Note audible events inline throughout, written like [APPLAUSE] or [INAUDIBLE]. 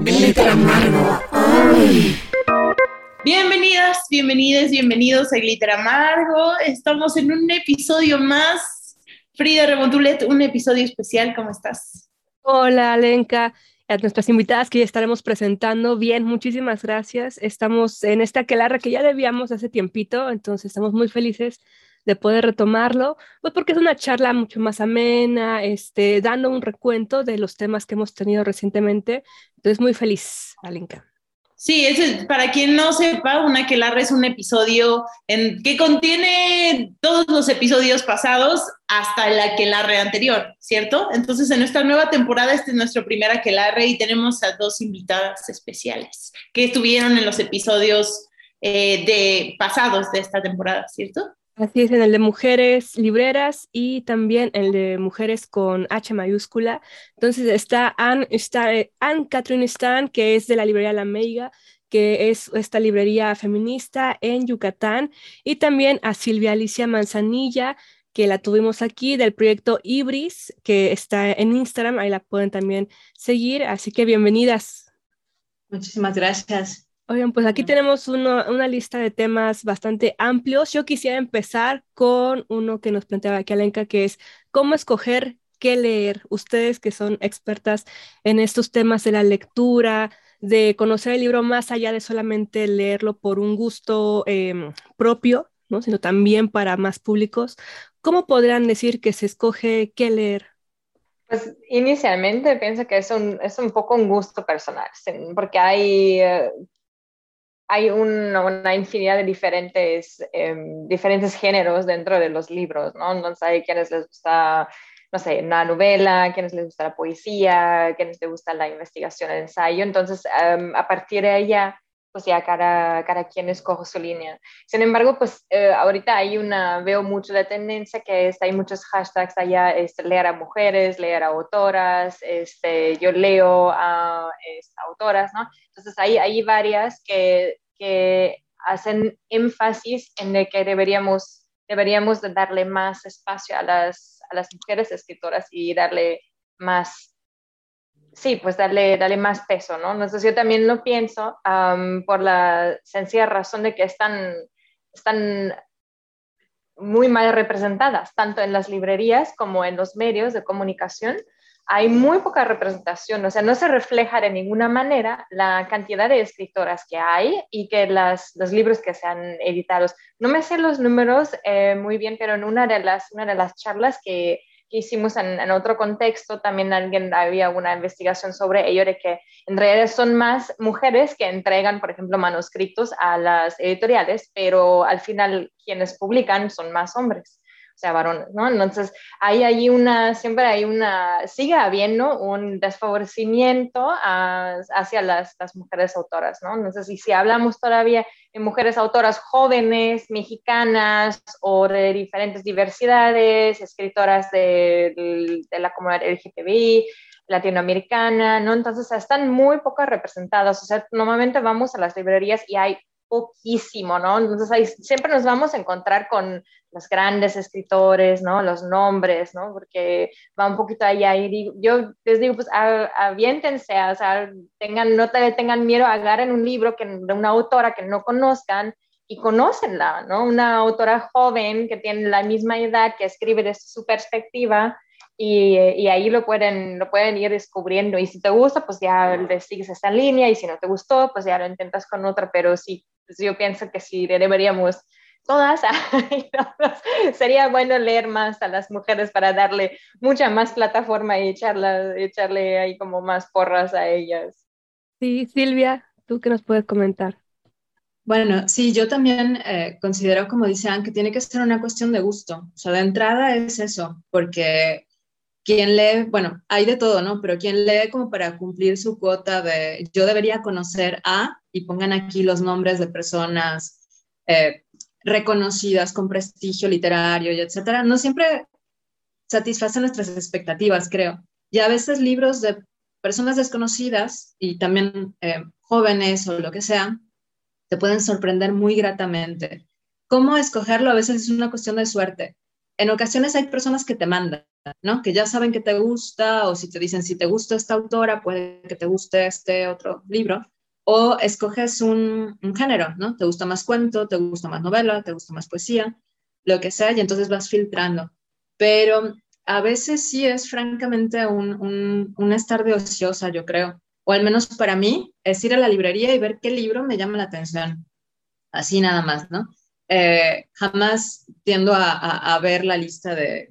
Glitter Amargo. Bienvenidas, bienvenidos, bienvenidos a Glitter Amargo. Estamos en un episodio más. Frida Remontulet, un episodio especial. ¿Cómo estás? Hola, Alenka. A nuestras invitadas que ya estaremos presentando. Bien, muchísimas gracias. Estamos en esta aquelarre que ya debíamos hace tiempito, entonces estamos muy felices de poder retomarlo, pues porque es una charla mucho más amena, este, dando un recuento de los temas que hemos tenido recientemente. Entonces, muy feliz, Alenka. Sí, es, para quien no sepa, una aquelarre es un episodio en, que contiene todos los episodios pasados hasta el aquelarre anterior, ¿cierto? Entonces, en nuestra nueva temporada, este es nuestro primer aquelarre y tenemos a dos invitadas especiales que estuvieron en los episodios eh, de pasados de esta temporada, ¿cierto? Así es, en el de mujeres libreras y también el de mujeres con H mayúscula. Entonces está Anne, está, eh, Anne Catherine Stan, que es de la librería La Meiga, que es esta librería feminista en Yucatán, y también a Silvia Alicia Manzanilla, que la tuvimos aquí del proyecto Ibris, que está en Instagram, ahí la pueden también seguir. Así que bienvenidas. Muchísimas gracias. Oigan, pues aquí tenemos una lista de temas bastante amplios. Yo quisiera empezar con uno que nos planteaba aquí Alenka, que es cómo escoger qué leer. Ustedes que son expertas en estos temas de la lectura, de conocer el libro más allá de solamente leerlo por un gusto em, propio, ¿no? sino también para más públicos, ¿cómo podrían decir que se escoge qué leer? Pues inicialmente pienso que es un, es un poco un gusto personal, porque hay hay una infinidad de diferentes, em, diferentes géneros dentro de los libros, ¿no? Entonces hay quienes les gusta, no sé, una novela, quienes les gusta la poesía, quienes les gusta la investigación, el ensayo. Entonces, em, a partir de ella, pues ya cada, cada quien escoge su línea. Sin embargo, pues eh, ahorita hay una, veo mucho la tendencia que es, hay muchos hashtags allá, este, leer a mujeres, leer a autoras, este, yo leo a autoras, ¿no? Entonces hay, hay varias que, que hacen énfasis en de que deberíamos, deberíamos darle más espacio a las, a las mujeres escritoras y darle más sí, pues darle, darle más peso, ¿no? Entonces yo también lo pienso por la sencilla razón de que están, están muy mal representadas, tanto en las librerías como en los medios de comunicación. Hay muy poca representación, o sea, no se refleja de ninguna manera la cantidad de escritoras que hay y que las, los libros que se han editado. No me sé los números eh, muy bien, pero en una de las, una de las charlas que que hicimos en, otro contexto, también alguien había una investigación sobre ello, de que en realidad son más mujeres que entregan, por ejemplo, manuscritos a las editoriales, pero al final quienes publican son más hombres o sea, varones, ¿no? Entonces, hay ahí una, siempre hay una, sigue habiendo un desfavorecimiento hacia las, las, mujeres autoras, ¿no? Entonces, y si hablamos todavía mujeres autoras jóvenes, mexicanas o de diferentes diversidades, escritoras de, de, la comunidad LGTBI, latinoamericana, ¿no? Entonces están muy poco representadas. O sea, normalmente vamos a las librerías y hay poquísimo, ¿no? Entonces ahí siempre nos vamos a encontrar con los grandes escritores, ¿no? Los nombres, ¿no? Porque va un poquito allá y yo les digo, pues aviéntense, o sea, tengan, no te, tengan miedo, agarren un libro que, de una autora que no conozcan y conócenla, ¿no? Una autora joven que tiene la misma edad, que escribe desde su perspectiva y, y, ahí lo pueden, lo pueden ir descubriendo. Y si te gusta, pues ya le sigues esta línea y si no te gustó, pues ya lo intentas con otra, pero sí pues yo pienso que sí deberíamos todas, [LAUGHS] sería bueno leer más a las mujeres para darle mucha más plataforma y echarla, echarle ahí como más porras a ellas. Sí, Silvia, ¿tú qué nos puedes comentar? Bueno, sí, yo también eh, considero, como decían, que tiene que ser una cuestión de gusto. O sea, de entrada es eso, porque quien lee, bueno, hay de todo, ¿no? Pero quien lee como para cumplir su cuota de yo debería conocer a, y pongan aquí los nombres de personas eh, reconocidas con prestigio literario etcétera, no siempre satisfacen nuestras expectativas, creo. Y a veces libros de personas desconocidas y también eh, jóvenes o lo que sea, te pueden sorprender muy gratamente. ¿Cómo escogerlo? A veces es una cuestión de suerte. En ocasiones hay personas que te mandan, ¿no? Que ya saben que te gusta o si te dicen si te gusta esta autora, puede que te guste este otro libro. O escoges un, un género, ¿no? Te gusta más cuento, te gusta más novela, te gusta más poesía, lo que sea, y entonces vas filtrando. Pero a veces sí es francamente un, un, un estar de ociosa, yo creo. O al menos para mí, es ir a la librería y ver qué libro me llama la atención. Así nada más, ¿no? Eh, jamás tiendo a, a, ver la lista de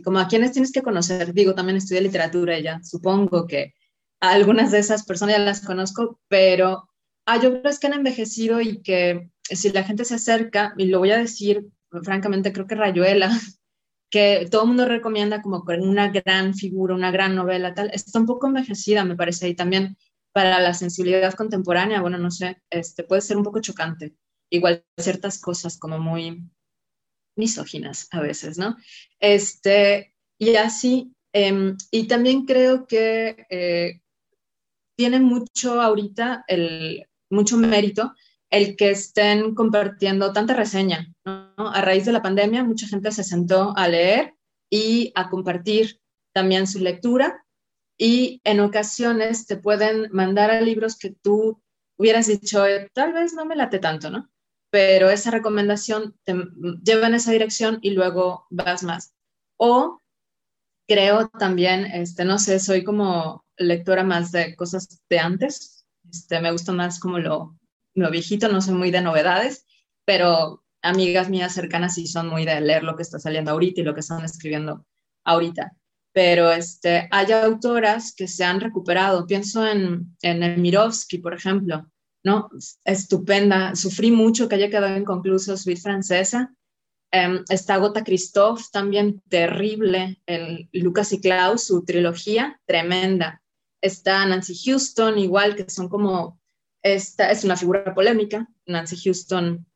como a quienes tienes que conocer. Digo, también estudié literatura ya supongo que algunas de esas personas ya las conozco, pero hay otras que han envejecido y que si la gente se acerca, y lo voy a decir francamente, creo que Rayuela, [LAUGHS] que todo el mundo recomienda como una gran figura, una gran novela, tal, está un poco envejecida, me parece, y también para la sensibilidad contemporánea, bueno, no sé, este, puede ser un poco chocante igual ciertas cosas como muy misóginas a veces, ¿no? Este, y así, em, y también creo que eh, tiene mucho ahorita, el, mucho mérito el que estén compartiendo tanta reseña, ¿no? A raíz de la pandemia, mucha gente se sentó a leer y a compartir también su lectura y en ocasiones te pueden mandar a libros que tú hubieras dicho, eh, tal vez no me late tanto, ¿no? Pero esa recomendación te lleva en esa dirección y luego vas más. O creo también, este, no sé, soy como lectora más de cosas de antes, este, me gusta más como lo, lo viejito, no soy muy de novedades, pero amigas mías cercanas sí son muy de leer lo que está saliendo ahorita y lo que están escribiendo ahorita. Pero este, hay autoras que se han recuperado. Pienso en, en Mirovsky, por ejemplo, ¿no? Estupenda. Sufrí mucho que haya quedado inconcluso Sweet Francesa. Um, está Gota Christoph, también terrible. El Lucas y Klaus, su trilogía, tremenda. Está Nancy Houston, igual que son como, esta es una figura polémica. Nancy Houston,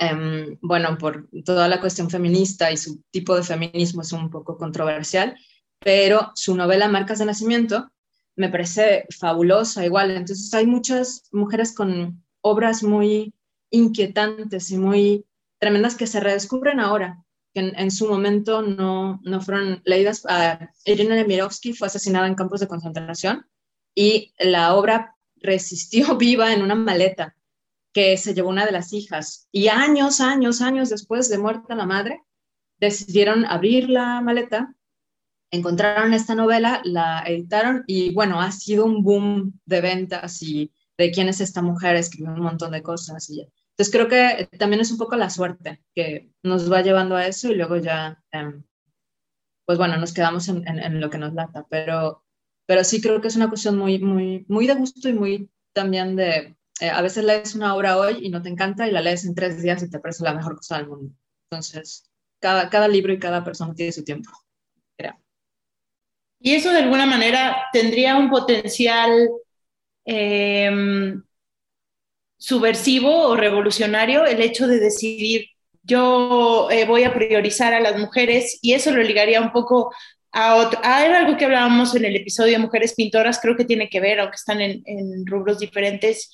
um, bueno, por toda la cuestión feminista y su tipo de feminismo es un poco controversial, pero su novela Marcas de Nacimiento me parece fabulosa igual. Entonces hay muchas mujeres con obras muy inquietantes y muy tremendas que se redescubren ahora, que en, su momento no, no, fueron leídas. Uh, Irina Nemirovsky fue asesinada en campos de concentración y la obra resistió [LAUGHS] viva en una maleta que se llevó una de las hijas. Y años, años, años después de muerta la madre, decidieron abrir la maleta encontraron esta novela, la editaron y bueno, ha sido un boom de ventas y de quién es esta mujer, escribió un montón de cosas. Y entonces creo que también es un poco la suerte que nos va llevando a eso y luego ya, em, pues bueno, nos quedamos en, lo que nos lata, pero, pero sí creo que es una cuestión muy, muy, muy de gusto y muy también de, eh, a veces lees una obra hoy y no te encanta y la lees en tres días y te parece la mejor cosa del mundo. Entonces, cada, cada libro y cada persona tiene su tiempo. Y eso de alguna manera tendría un potencial em, subversivo o revolucionario, el hecho de decidir, yo eh, voy a priorizar a las mujeres y eso lo ligaría un poco a otro, a algo que hablábamos en el episodio de Mujeres Pintoras, creo que tiene que ver, aunque están en, en rubros diferentes,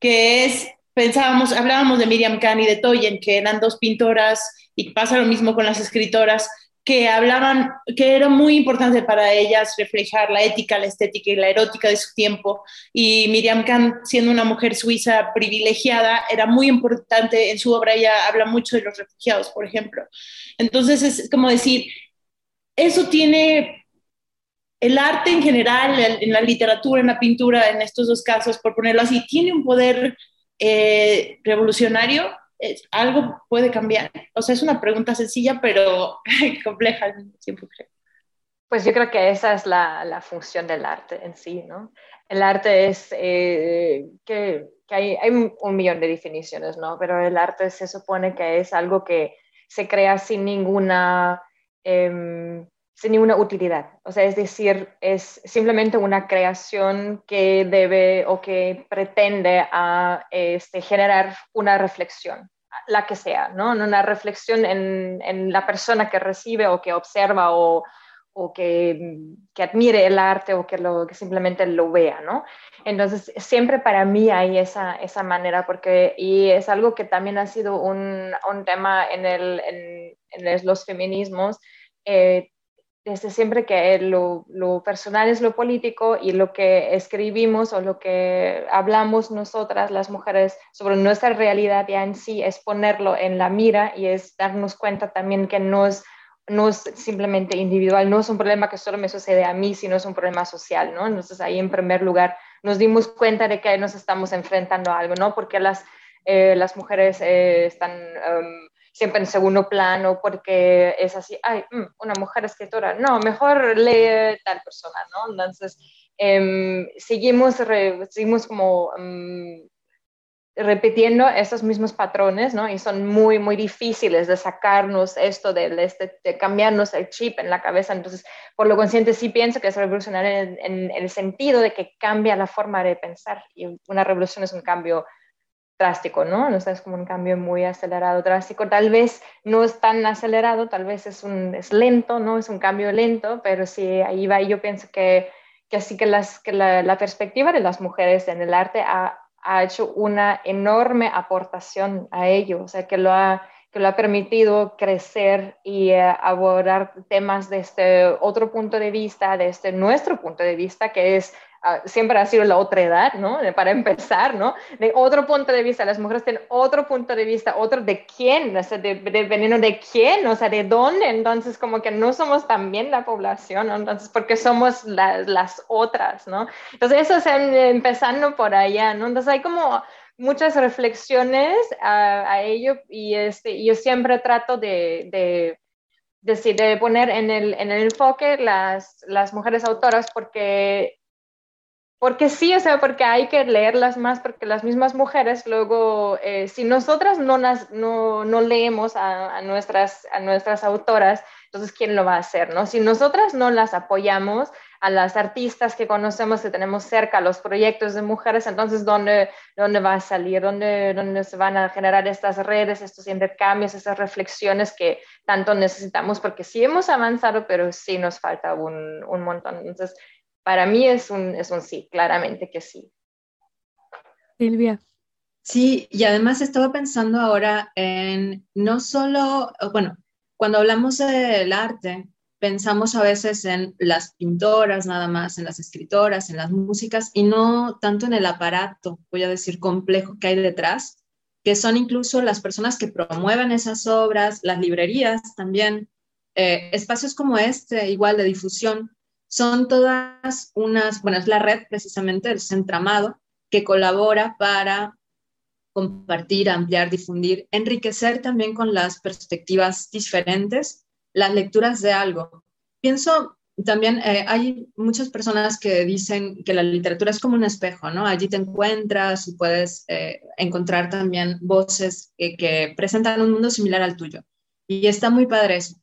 que es, pensábamos, hablábamos de Miriam Kahn y de Toyen, que eran dos pintoras y pasa lo mismo con las escritoras, que hablaban, que era muy importante para ellas reflejar la ética, la estética y la erótica de su tiempo. Y Miriam Kahn, siendo una mujer suiza privilegiada, era muy importante en su obra, ella habla mucho de los refugiados, por ejemplo. Entonces es como decir, eso tiene el arte en general, en la literatura, en la pintura, en estos dos casos, por ponerlo así, tiene un poder eh, revolucionario algo puede cambiar? O sea, es una pregunta sencilla, pero [LAUGHS] compleja al mismo tiempo, creo. Pues yo creo que esa es la, la función del arte en sí, ¿no? El arte es eh, que, que hay, hay, un millón de definiciones, ¿no? Pero el arte se supone que es algo que se crea sin ninguna, eh, sin ninguna utilidad. O sea, es decir, es simplemente una creación que debe o que pretende a, este, generar una reflexión la que sea, ¿no? Una reflexión en, en la persona que recibe o que observa o, o que, que, admire el arte o que simplemente lo vea, ¿no? Entonces, siempre para mí hay esa, esa manera, porque, y es algo que también ha sido un, un tema en, el, en, en los feminismos, eh, desde siempre que lo, lo, personal es lo político y lo que escribimos o lo que hablamos nosotras, las mujeres, sobre nuestra realidad ya en sí, es ponerlo en la mira y es darnos cuenta también que no es, no es simplemente individual, no es un problema que solo me sucede a mí, sino es un problema social, ¿no? Entonces ahí en primer lugar nos dimos cuenta de que nos estamos enfrentando a algo, ¿no? Porque las, eh, las mujeres eh, están... Um, siempre en segundo plano porque es así, ay, mm, una mujer escritora, no, mejor lee tal persona, ¿no? Entonces, em, seguimos, seguimos como um, repitiendo esos mismos patrones, ¿no? Y son muy, muy difíciles de sacarnos esto, de, este, de, cambiarnos el chip en la cabeza. Entonces, por lo consciente, sí pienso que es revolucionario en, en el sentido de que cambia la forma de pensar. Y una revolución es un cambio drástico, ¿no? No es como un cambio muy acelerado, drástico. Tal vez no es tan acelerado, tal vez es, un, es lento, ¿no? Es un cambio lento, pero sí, ahí va. Y yo pienso que, que así que, las, que la, la, perspectiva de las mujeres en el arte ha, ha, hecho una enorme aportación a ello, o sea, que lo ha, que lo ha permitido crecer y eh, abordar temas desde este otro punto de vista, desde este nuestro punto de vista, que es Ah, siempre ha sido la otra edad, ¿no? Para empezar, ¿no? De otro punto de vista, las mujeres tienen otro punto de vista, otro de quién, o sea, de, dependiendo de quién, o sea, de dónde, entonces como que no somos también la población, ¿no? Entonces, porque somos las otras, ¿no? Entonces, eso es empezando por allá, ¿no? Entonces, hay como muchas reflexiones a, ello y este, yo siempre trato de, de de, poner en el, en el enfoque las, las mujeres autoras porque porque sí, o sea, porque hay que leerlas más, porque las mismas mujeres luego, eh, si nosotras no, las, no, no leemos a, nuestras, a nuestras autoras, entonces, ¿quién lo va a hacer? No? Si nosotras no las apoyamos, a las artistas que conocemos, que tenemos cerca, los proyectos de mujeres, entonces, ¿dónde, dónde va a salir? ¿Dónde, ¿Dónde se van a generar estas redes, estos intercambios, estas reflexiones que tanto necesitamos? Porque sí hemos avanzado, pero sí nos falta un, un montón. Entonces, para mí es un, es un sí, claramente que sí. Silvia. Sí, y además estaba pensando ahora en no solo, bueno, cuando hablamos del arte, pensamos a veces en las pintoras nada más, en las escritoras, en las músicas y no tanto en el aparato, voy a decir, complejo que hay detrás, que son incluso las personas que promueven esas obras, las librerías también, eh, espacios como este, igual de difusión, son todas unas, bueno, es la red precisamente del centramado que colabora para compartir, ampliar, difundir, enriquecer también con las perspectivas diferentes las lecturas de algo. Pienso también, eh, hay muchas personas que dicen que la literatura es como un espejo, ¿no? Allí te encuentras y puedes eh, encontrar también voces que, que presentan un mundo similar al tuyo. Y está muy padre eso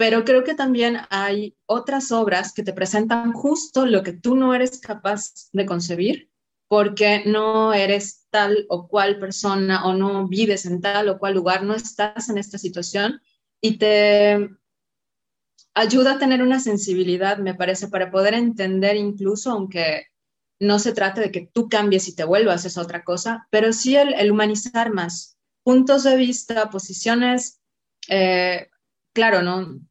pero creo que también hay otras obras que te presentan justo lo que tú no eres capaz de concebir porque no eres tal o cual persona o no vives en tal o cual lugar, no estás en esta situación y te ayuda a tener una sensibilidad, me parece, para poder entender incluso, aunque no se trate de que tú cambies y te vuelvas, es otra cosa, pero sí el, humanizar más puntos de vista, posiciones, eh, claro, ¿no?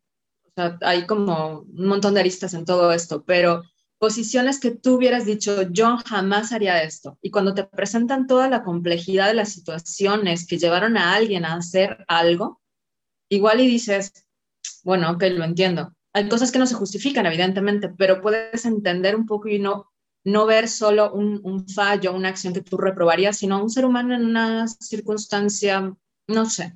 Hay como un montón de aristas en todo esto, pero posiciones que tú hubieras dicho, yo jamás haría esto. Y cuando te presentan toda la complejidad de las situaciones que llevaron a alguien a hacer algo, igual y dices, bueno, ok, lo entiendo. Hay cosas que no se justifican, evidentemente, pero puedes entender un poco y no, no ver solo un, un fallo, una acción que tú reprobarías, sino un ser humano en una circunstancia, no sé,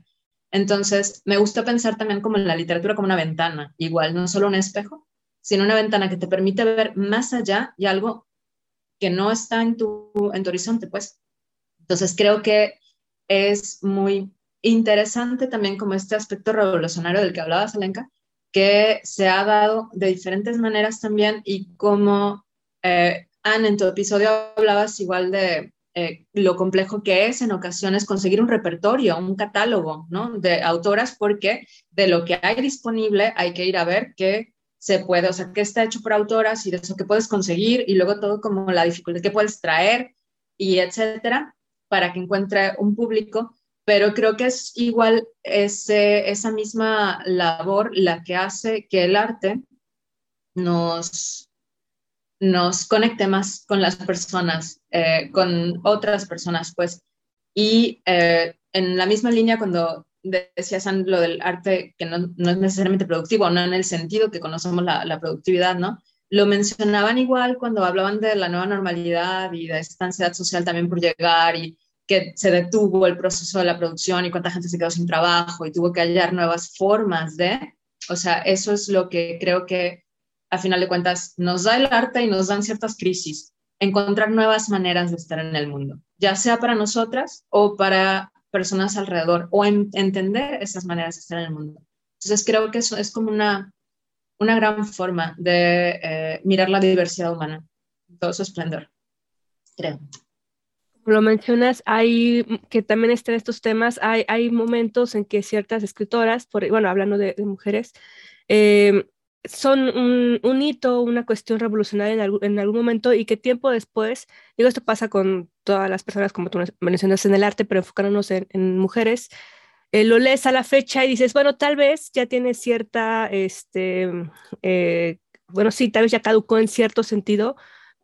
entonces, me gusta pensar también como en la literatura como una ventana, igual, no solo un espejo, sino una ventana que te permite ver más allá y algo que no está en tu, en tu horizonte, pues. Entonces, creo que es muy interesante también como este aspecto revolucionario del que hablaba Salenka, que se ha dado de diferentes maneras también y como, eh, Anne, en tu episodio hablabas igual de eh, lo complejo que es en ocasiones conseguir un repertorio, un catálogo de autoras, porque de lo que hay disponible hay que ir a ver qué se puede, o sea, qué está hecho por autoras y de eso que puedes conseguir y luego todo como la dificultad que puedes traer y etcétera, para que encuentre un público. Pero creo que es igual ese, esa misma labor la que hace que el arte nos, nos conecte más con las personas, eh, con otras personas, pues. Y eh, en la misma línea, cuando decías lo del arte que no, no, es necesariamente productivo, no en el sentido que conocemos la, la, productividad, ¿no? Lo mencionaban igual cuando hablaban de la nueva normalidad y de esta ansiedad social también por llegar y que se detuvo el proceso de la producción y cuánta gente se quedó sin trabajo y tuvo que hallar nuevas formas de, o sea, eso es lo que creo que a final de cuentas nos da el arte y nos dan ciertas crisis, encontrar nuevas maneras de estar en el mundo, ya sea para nosotras o para personas alrededor, o en, entender esas maneras de estar en el mundo. Entonces creo que eso es como una, una gran forma de eh, mirar la diversidad humana, todo su esplendor, creo lo mencionas, hay que también están estos temas, hay, hay momentos en que ciertas escritoras, por, bueno, hablando de, mujeres, eh, son un, hito, una cuestión revolucionaria en, en algún momento y que tiempo después, digo, esto pasa con todas las personas, como tú mencionas en el arte, pero enfocándonos en, en mujeres, eh, lo lees a la fecha y dices, bueno, tal vez ya tiene cierta, este, eh, bueno, sí, tal vez ya caducó en cierto sentido,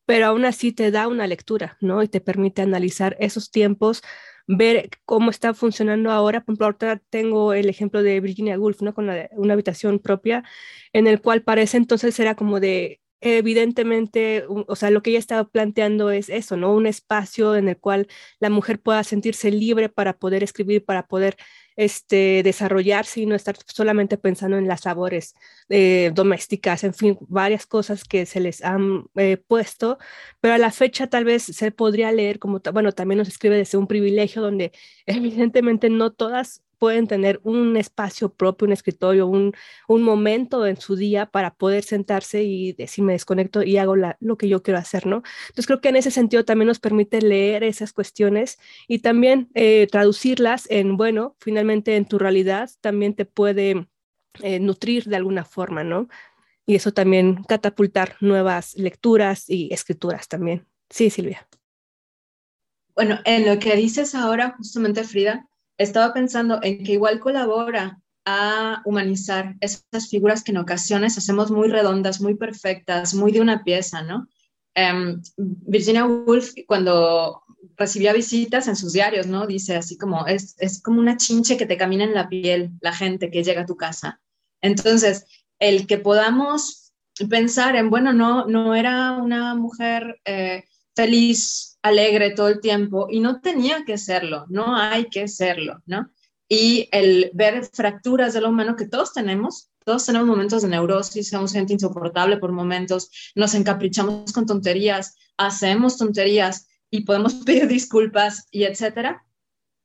pero aún así te da una lectura, ¿no? Y te permite analizar esos tiempos, ver cómo está funcionando ahora. Por ejemplo, ahorita tengo el ejemplo de Virginia Woolf, ¿no? Con una habitación propia, en el cual parece entonces era como de, evidentemente, o sea, lo que ella estaba planteando es eso, ¿no? Un espacio en el cual la mujer pueda sentirse libre para poder escribir, para poder este, desarrollarse y no estar solamente pensando en las labores eh, domésticas, en fin, varias cosas que se les han eh, puesto, pero a la fecha tal vez se podría leer como, bueno, también nos escribe desde un privilegio donde [LAUGHS] evidentemente no todas pueden tener un espacio propio, un escritorio, un, un momento en su día para poder sentarse y decir, me desconecto y hago lo que yo quiero hacer, ¿no? Entonces creo que en ese sentido también nos permite leer esas cuestiones y también eh, traducirlas en, bueno, finalmente en tu realidad también te puede eh, nutrir de alguna forma, ¿no? Y eso también catapultar nuevas lecturas y escrituras también. Sí, Silvia. Bueno, en lo que dices ahora, justamente Frida, estaba pensando en que igual colabora a humanizar esas figuras que en ocasiones hacemos muy redondas, muy perfectas, muy de una pieza, ¿no? Em, Virginia Woolf, cuando recibía visitas en sus diarios, ¿no? Dice así como, es, es como una chinche que te camina en la piel la gente que llega a tu casa. Entonces, el que podamos pensar en, bueno, no, no era una mujer eh, feliz alegre todo el tiempo y no tenía que serlo, no hay que serlo, ¿no? Y el ver fracturas de lo humano que todos tenemos, todos tenemos momentos de neurosis, somos gente insoportable por momentos, nos encaprichamos con tonterías, hacemos tonterías y podemos [LAUGHS] pedir disculpas y etcétera,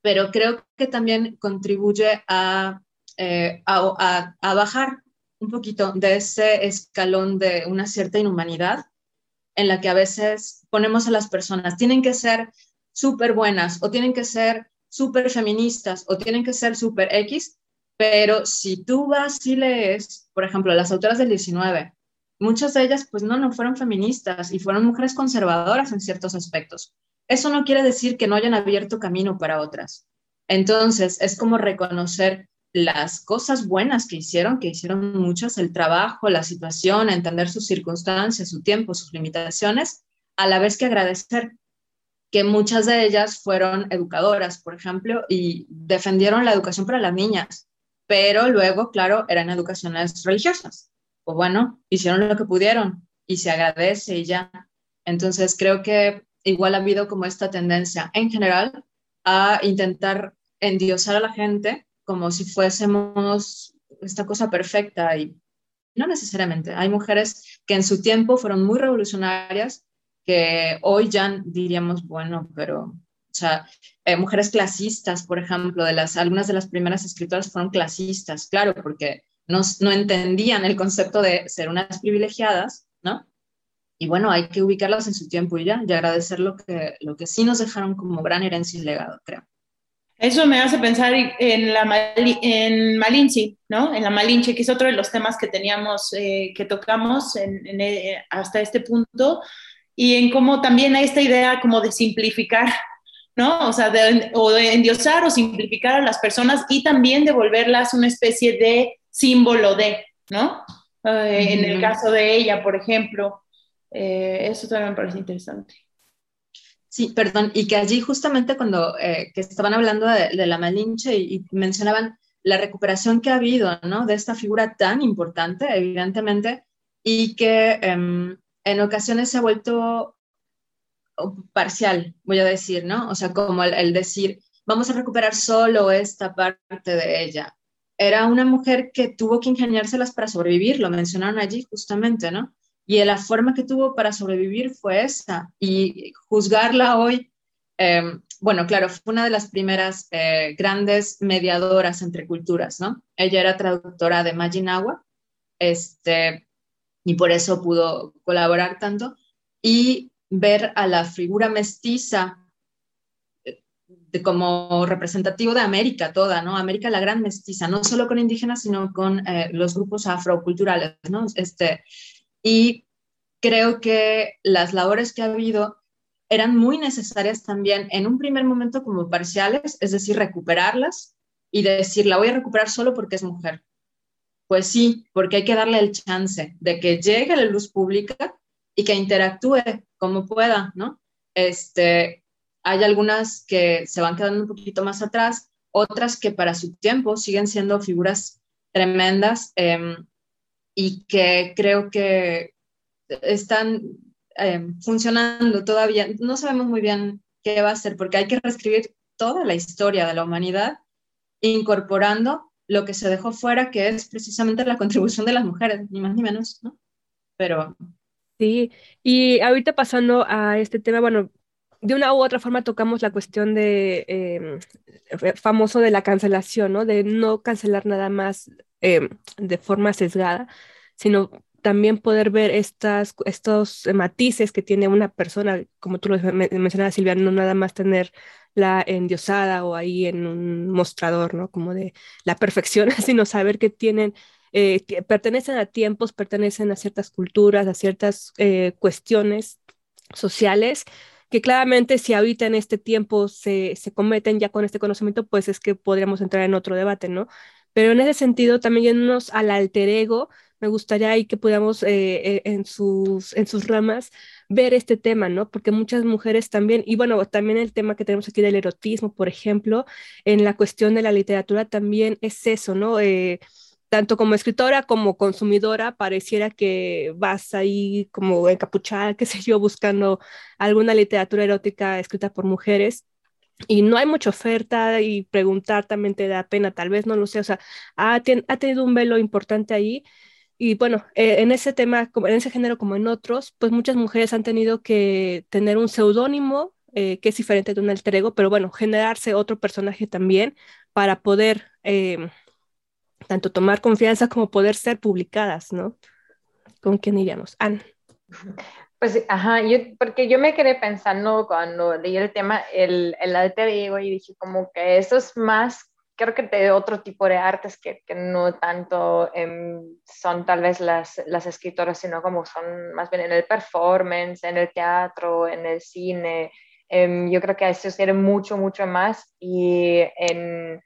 pero creo que también contribuye a, eh, a, a bajar un poquito de ese escalón de una cierta inhumanidad en la que a veces ponemos a las personas, tienen que ser súper buenas o tienen que ser súper feministas o tienen que ser súper X, pero si tú vas y lees, por ejemplo, las autoras del 19, muchas de ellas pues no, no fueron feministas y fueron mujeres conservadoras en ciertos aspectos. Eso no quiere decir que no hayan abierto camino para otras. Entonces, es como reconocer las cosas buenas que hicieron, que hicieron muchas, el trabajo, la situación, entender sus circunstancias, su tiempo, sus limitaciones, a la vez que agradecer que muchas de ellas fueron educadoras, por ejemplo, y defendieron la educación para las niñas, pero luego, claro, eran educaciones religiosas. Pues bueno, hicieron lo que pudieron y se agradece y ya. Entonces, creo que igual ha habido como esta tendencia en general a intentar endiosar a la gente como si fuésemos esta cosa perfecta y no necesariamente. Hay mujeres que en su tiempo fueron muy revolucionarias, que hoy ya diríamos, bueno, pero, o sea, eh, mujeres clasistas, por ejemplo, de las, algunas de las primeras escritoras fueron clasistas, claro, porque no, no entendían el concepto de ser unas privilegiadas, ¿no? Y bueno, hay que ubicarlas en su tiempo y ya, y agradecer lo que, lo que sí nos dejaron como gran herencia y legado, creo. Eso me hace pensar en, la en Malinche, ¿no? En la Malinche, que es otro de los temas que teníamos, eh, que tocamos en, eh, hasta este punto, y en cómo también hay esta idea como de simplificar, ¿no? O sea, de, o de endiosar o simplificar a las personas y también de volverlas una especie de símbolo de, ¿no? eh, en el caso de ella, por ejemplo. Eh, eso también me parece interesante. Sí, perdón, y que allí justamente cuando que estaban hablando de, la Malinche y, mencionaban la recuperación que ha habido, ¿no? De esta figura tan importante, evidentemente, y que em, en ocasiones se ha vuelto parcial, voy a decir, ¿no? O sea, como el, decir, vamos a recuperar solo esta parte de ella. Era una mujer que tuvo que ingeniárselas para sobrevivir, lo mencionaron allí justamente, ¿no? Y la forma que tuvo para sobrevivir fue esa. Y juzgarla hoy, em, bueno, claro, fue una de las primeras eh, grandes mediadoras entre culturas, ¿no? Ella era traductora de Majinawa, este, y por eso pudo colaborar tanto. Y ver a la figura mestiza eh, como representativo de América toda, ¿no? América la gran mestiza, no solo con indígenas, sino con eh, los grupos afroculturales, ¿no? Este, y creo que las labores que ha habido eran muy necesarias también en un primer momento como parciales, es decir, recuperarlas y decir, la voy a recuperar solo porque es mujer. Pues sí, porque hay que darle el chance de que llegue a la luz pública y que interactúe como pueda, ¿no? Este, hay algunas que se van quedando un poquito más atrás, otras que para su tiempo siguen siendo figuras tremendas em, y que creo que están em, funcionando todavía. No sabemos muy bien qué va a ser porque hay que reescribir toda la historia de la humanidad incorporando lo que se dejó fuera, que es precisamente la contribución de las mujeres, ni más ni menos, ¿no? Pero Sí, y ahorita pasando a este tema, bueno, de una u otra forma tocamos la cuestión de em, famoso de la cancelación, ¿no? De no cancelar nada más em, de forma sesgada, sino también poder ver estas, estos matices que tiene una persona, como tú lo mencionabas, Silvia, no nada más tener la endiosada o ahí en un mostrador, ¿no? Como de la perfección, [LAUGHS] sino saber que tienen eh, pertenecen a tiempos, pertenecen a ciertas culturas, a ciertas eh, cuestiones sociales que claramente si ahorita en este tiempo se, se, cometen ya con este conocimiento, pues es que podríamos entrar en otro debate, ¿no? Pero en ese sentido, también yéndonos al alter ego, me gustaría ahí que podamos eh, en, sus, en sus ramas ver este tema, ¿no? Porque muchas mujeres también, y bueno, también el tema que tenemos aquí del erotismo, por ejemplo, en la cuestión de la literatura también es eso, ¿no? tanto como escritora como consumidora, pareciera que vas ahí como encapuchada, [LAUGHS] qué sé yo, buscando alguna literatura erótica escrita por mujeres y no hay mucha oferta y preguntar también te da pena, tal vez no lo sé, o sea, ha, ha tenido un velo importante ahí. Y bueno, eh, en ese tema, como en ese género como en otros, pues muchas mujeres han tenido que tener un seudónimo eh, que es diferente de un alter ego, pero bueno, generarse otro personaje también para poder eh, tanto tomar confianza como poder ser publicadas, ¿no? ¿Con quién iríamos? Anne. Pues, ajá, yo, porque yo me quedé pensando cuando leí el tema, el, el alter ego, y dije como que eso es más, creo que de otro tipo de artes que, que no tanto em, son tal vez las, las escritoras, sino como son más bien en el performance, en el teatro, en el cine. Em, yo creo que eso se mucho, mucho más y en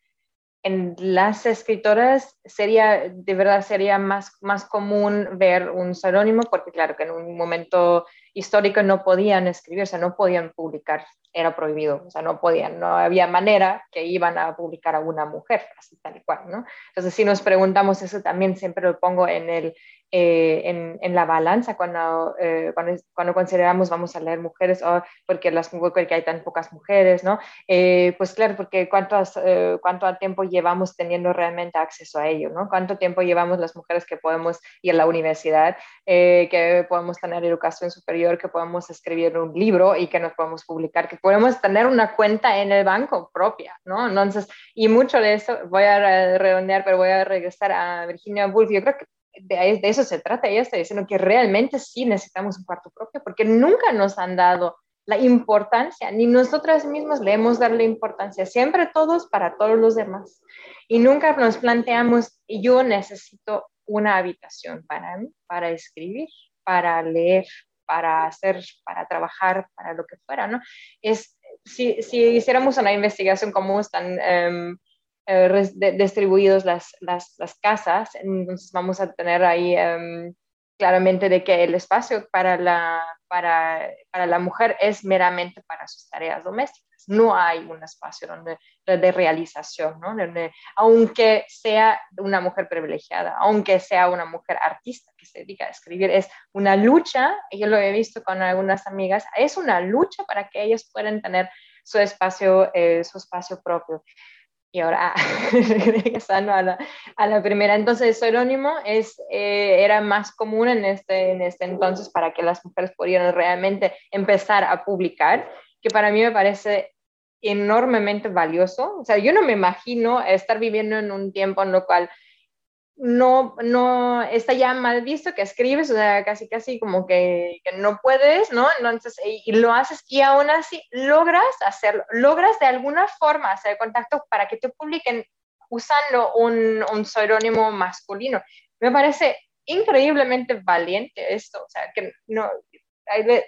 en las escritoras sería, de verdad, sería más, más común ver un seudónimo, porque claro que en un momento histórico no podían escribir, o sea, no podían publicar, era prohibido, o sea, no podían, no había manera que iban a publicar a una mujer, así tal y cual, ¿no? Entonces, si nos preguntamos eso, también siempre lo pongo en el, eh, en, en, la balanza cuando, eh, cuando, cuando, consideramos vamos a leer mujeres o porque, las, porque hay tan pocas mujeres, ¿no? Eh, pues claro, porque cuántos, cuánto tiempo llevamos teniendo realmente acceso a ello, ¿no? Cuánto tiempo llevamos las mujeres que podemos ir a la universidad, que podemos tener educación superior, que podemos escribir un libro y que nos podemos publicar, que podemos tener una cuenta en el banco propia, ¿no? Entonces, y mucho de eso, voy a redondear, pero voy a regresar a Virginia Woolf, yo creo que de, eso se trata. Ella está diciendo que realmente sí necesitamos un cuarto propio porque nunca nos han dado la importancia, ni nosotras mismas le hemos dado la importancia, siempre todos para todos los demás. Y nunca nos planteamos, yo necesito una habitación para mí, para escribir, para leer, para hacer, para trabajar, para lo que fuera, ¿no? Es, si, si hiciéramos una investigación como están... Em, eh, distribuidos las, las, casas, entonces vamos a tener ahí em, claramente de que el espacio para la, para, para la mujer es meramente para sus tareas domésticas no hay un espacio donde, de realización, ¿no? aunque sea una mujer privilegiada, aunque sea una mujer artista que se dedica a escribir, es una lucha, yo lo he visto con algunas amigas, es una lucha para que ellas puedan tener su espacio, eh, su espacio propio. Y ahora, [LAUGHS] regresando a la, a la, primera, entonces el seudónimo es, eh, era más común en este, en este entonces para que las mujeres pudieran realmente empezar a publicar, que para mí me parece enormemente valioso. O sea, yo no me imagino estar viviendo en un tiempo en lo cual no, no está ya mal visto que escribes, o sea, casi, casi como que, que no puedes, ¿no? Entonces, y, lo haces y aún así logras hacerlo, logras de alguna forma hacer contacto para que te publiquen usando un, un seudónimo masculino. Me parece increíblemente valiente esto, o sea, que no,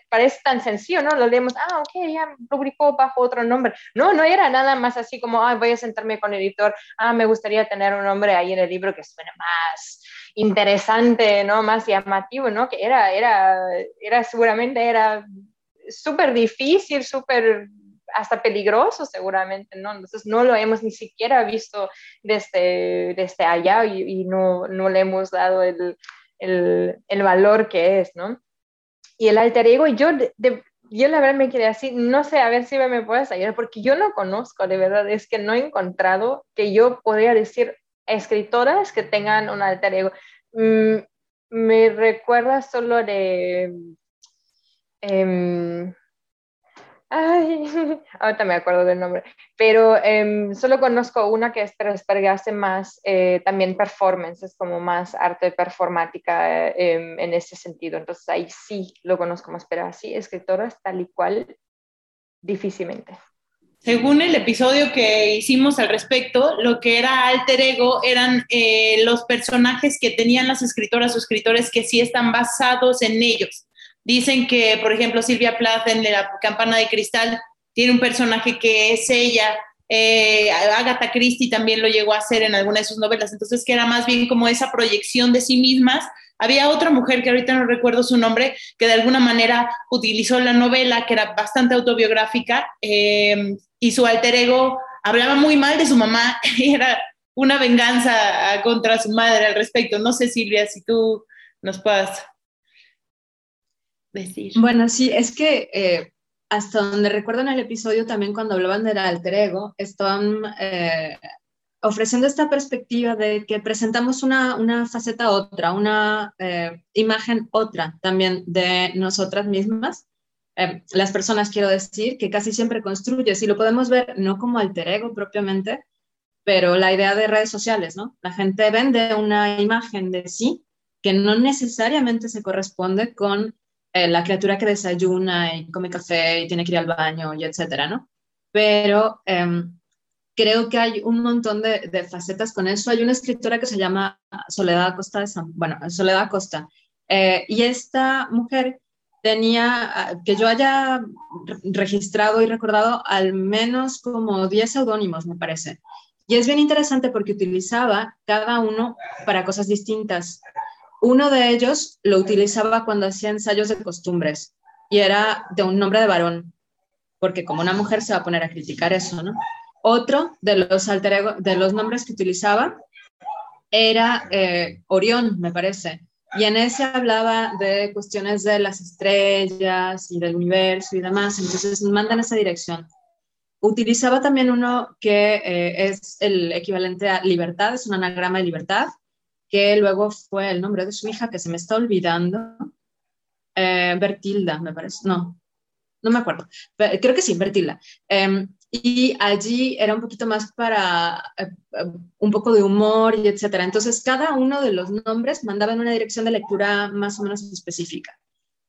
parece tan sencillo, ¿no? Lo leemos, ah, ok, ya publicó bajo otro nombre. No, no era nada más así como, ah, voy a sentarme con el editor, ah, me gustaría tener un nombre ahí en el libro que suene más interesante, ¿no? Más llamativo, ¿no? Que era, era, era seguramente era súper difícil, súper hasta peligroso seguramente, ¿no? Entonces no lo hemos ni siquiera visto desde, desde allá y, no, no, le hemos dado el, el, el valor que es, ¿no? Y el alter ego, yo, yo la verdad me quedé así, no sé, a ver si me puedes ayudar, porque yo no conozco, de verdad, es que no he encontrado que yo podría decir escritoras que tengan un alter ego. Mm, me recuerda solo de... Em, Ay, [LAUGHS] ahorita me acuerdo del nombre, pero em, solo conozco una que es, pero que hace más eh, también performance, es como más arte performática em, en ese sentido. Entonces ahí sí lo conozco más, pero así, escritoras tal y cual, difícilmente. Según el episodio que hicimos al respecto, lo que era alter ego eran eh, los personajes que tenían las escritoras o escritores que sí están basados en ellos. Dicen que, por ejemplo, Silvia Plath en La Campana de Cristal tiene un personaje que es ella. Eh, Agatha Christie también lo llegó a hacer en alguna de sus novelas, entonces que era más bien como esa proyección de sí mismas. Había otra mujer que ahorita no recuerdo su nombre, que de alguna manera utilizó la novela, que era bastante autobiográfica, eh, y su alter ego hablaba muy mal de su mamá, y [LAUGHS] era una venganza contra su madre al respecto. No sé, Silvia, si tú nos puedas decir. Bueno, sí, es que eh, hasta donde recuerdo en el episodio también cuando hablaban del alter ego, estaban eh, ofreciendo esta perspectiva de que presentamos una, una faceta otra, una eh, imagen otra también de nosotras mismas. las personas, quiero decir, que casi siempre construyes y lo podemos ver no como alter ego propiamente, pero la idea de redes sociales, ¿no? La gente vende una imagen de sí que no necesariamente se corresponde con eh, la criatura que desayuna y come café y tiene que ir al baño y etcétera, ¿no? Pero em, creo que hay un montón de, facetas con eso. Hay una escritora que se llama Soledad Acosta, bueno, Soledad Acosta, eh, y esta mujer tenía, ah, que yo haya registrado y recordado al menos como 10 seudónimos, me parece. Y es bien interesante porque utilizaba cada uno para cosas distintas. Uno de ellos lo utilizaba cuando hacía ensayos de costumbres y era de un nombre de varón, porque como una mujer se va a poner a criticar eso, ¿no? Otro de los, alter de los nombres que utilizaba era eh, Orión, me parece. Y en ese hablaba de cuestiones de las estrellas y del universo y demás. Entonces mandan esa dirección. Utilizaba también uno que eh, es el equivalente a libertad, es un anagrama de libertad, que luego fue el nombre de su hija, que se me está olvidando, eh, Bertilda, me parece, no, no me acuerdo, creo que sí, Bertilda. Em, y allí era un poquito más para eh, eh, un poco de humor y etcétera. Entonces, cada uno de los nombres mandaba en una dirección de lectura más o menos específica.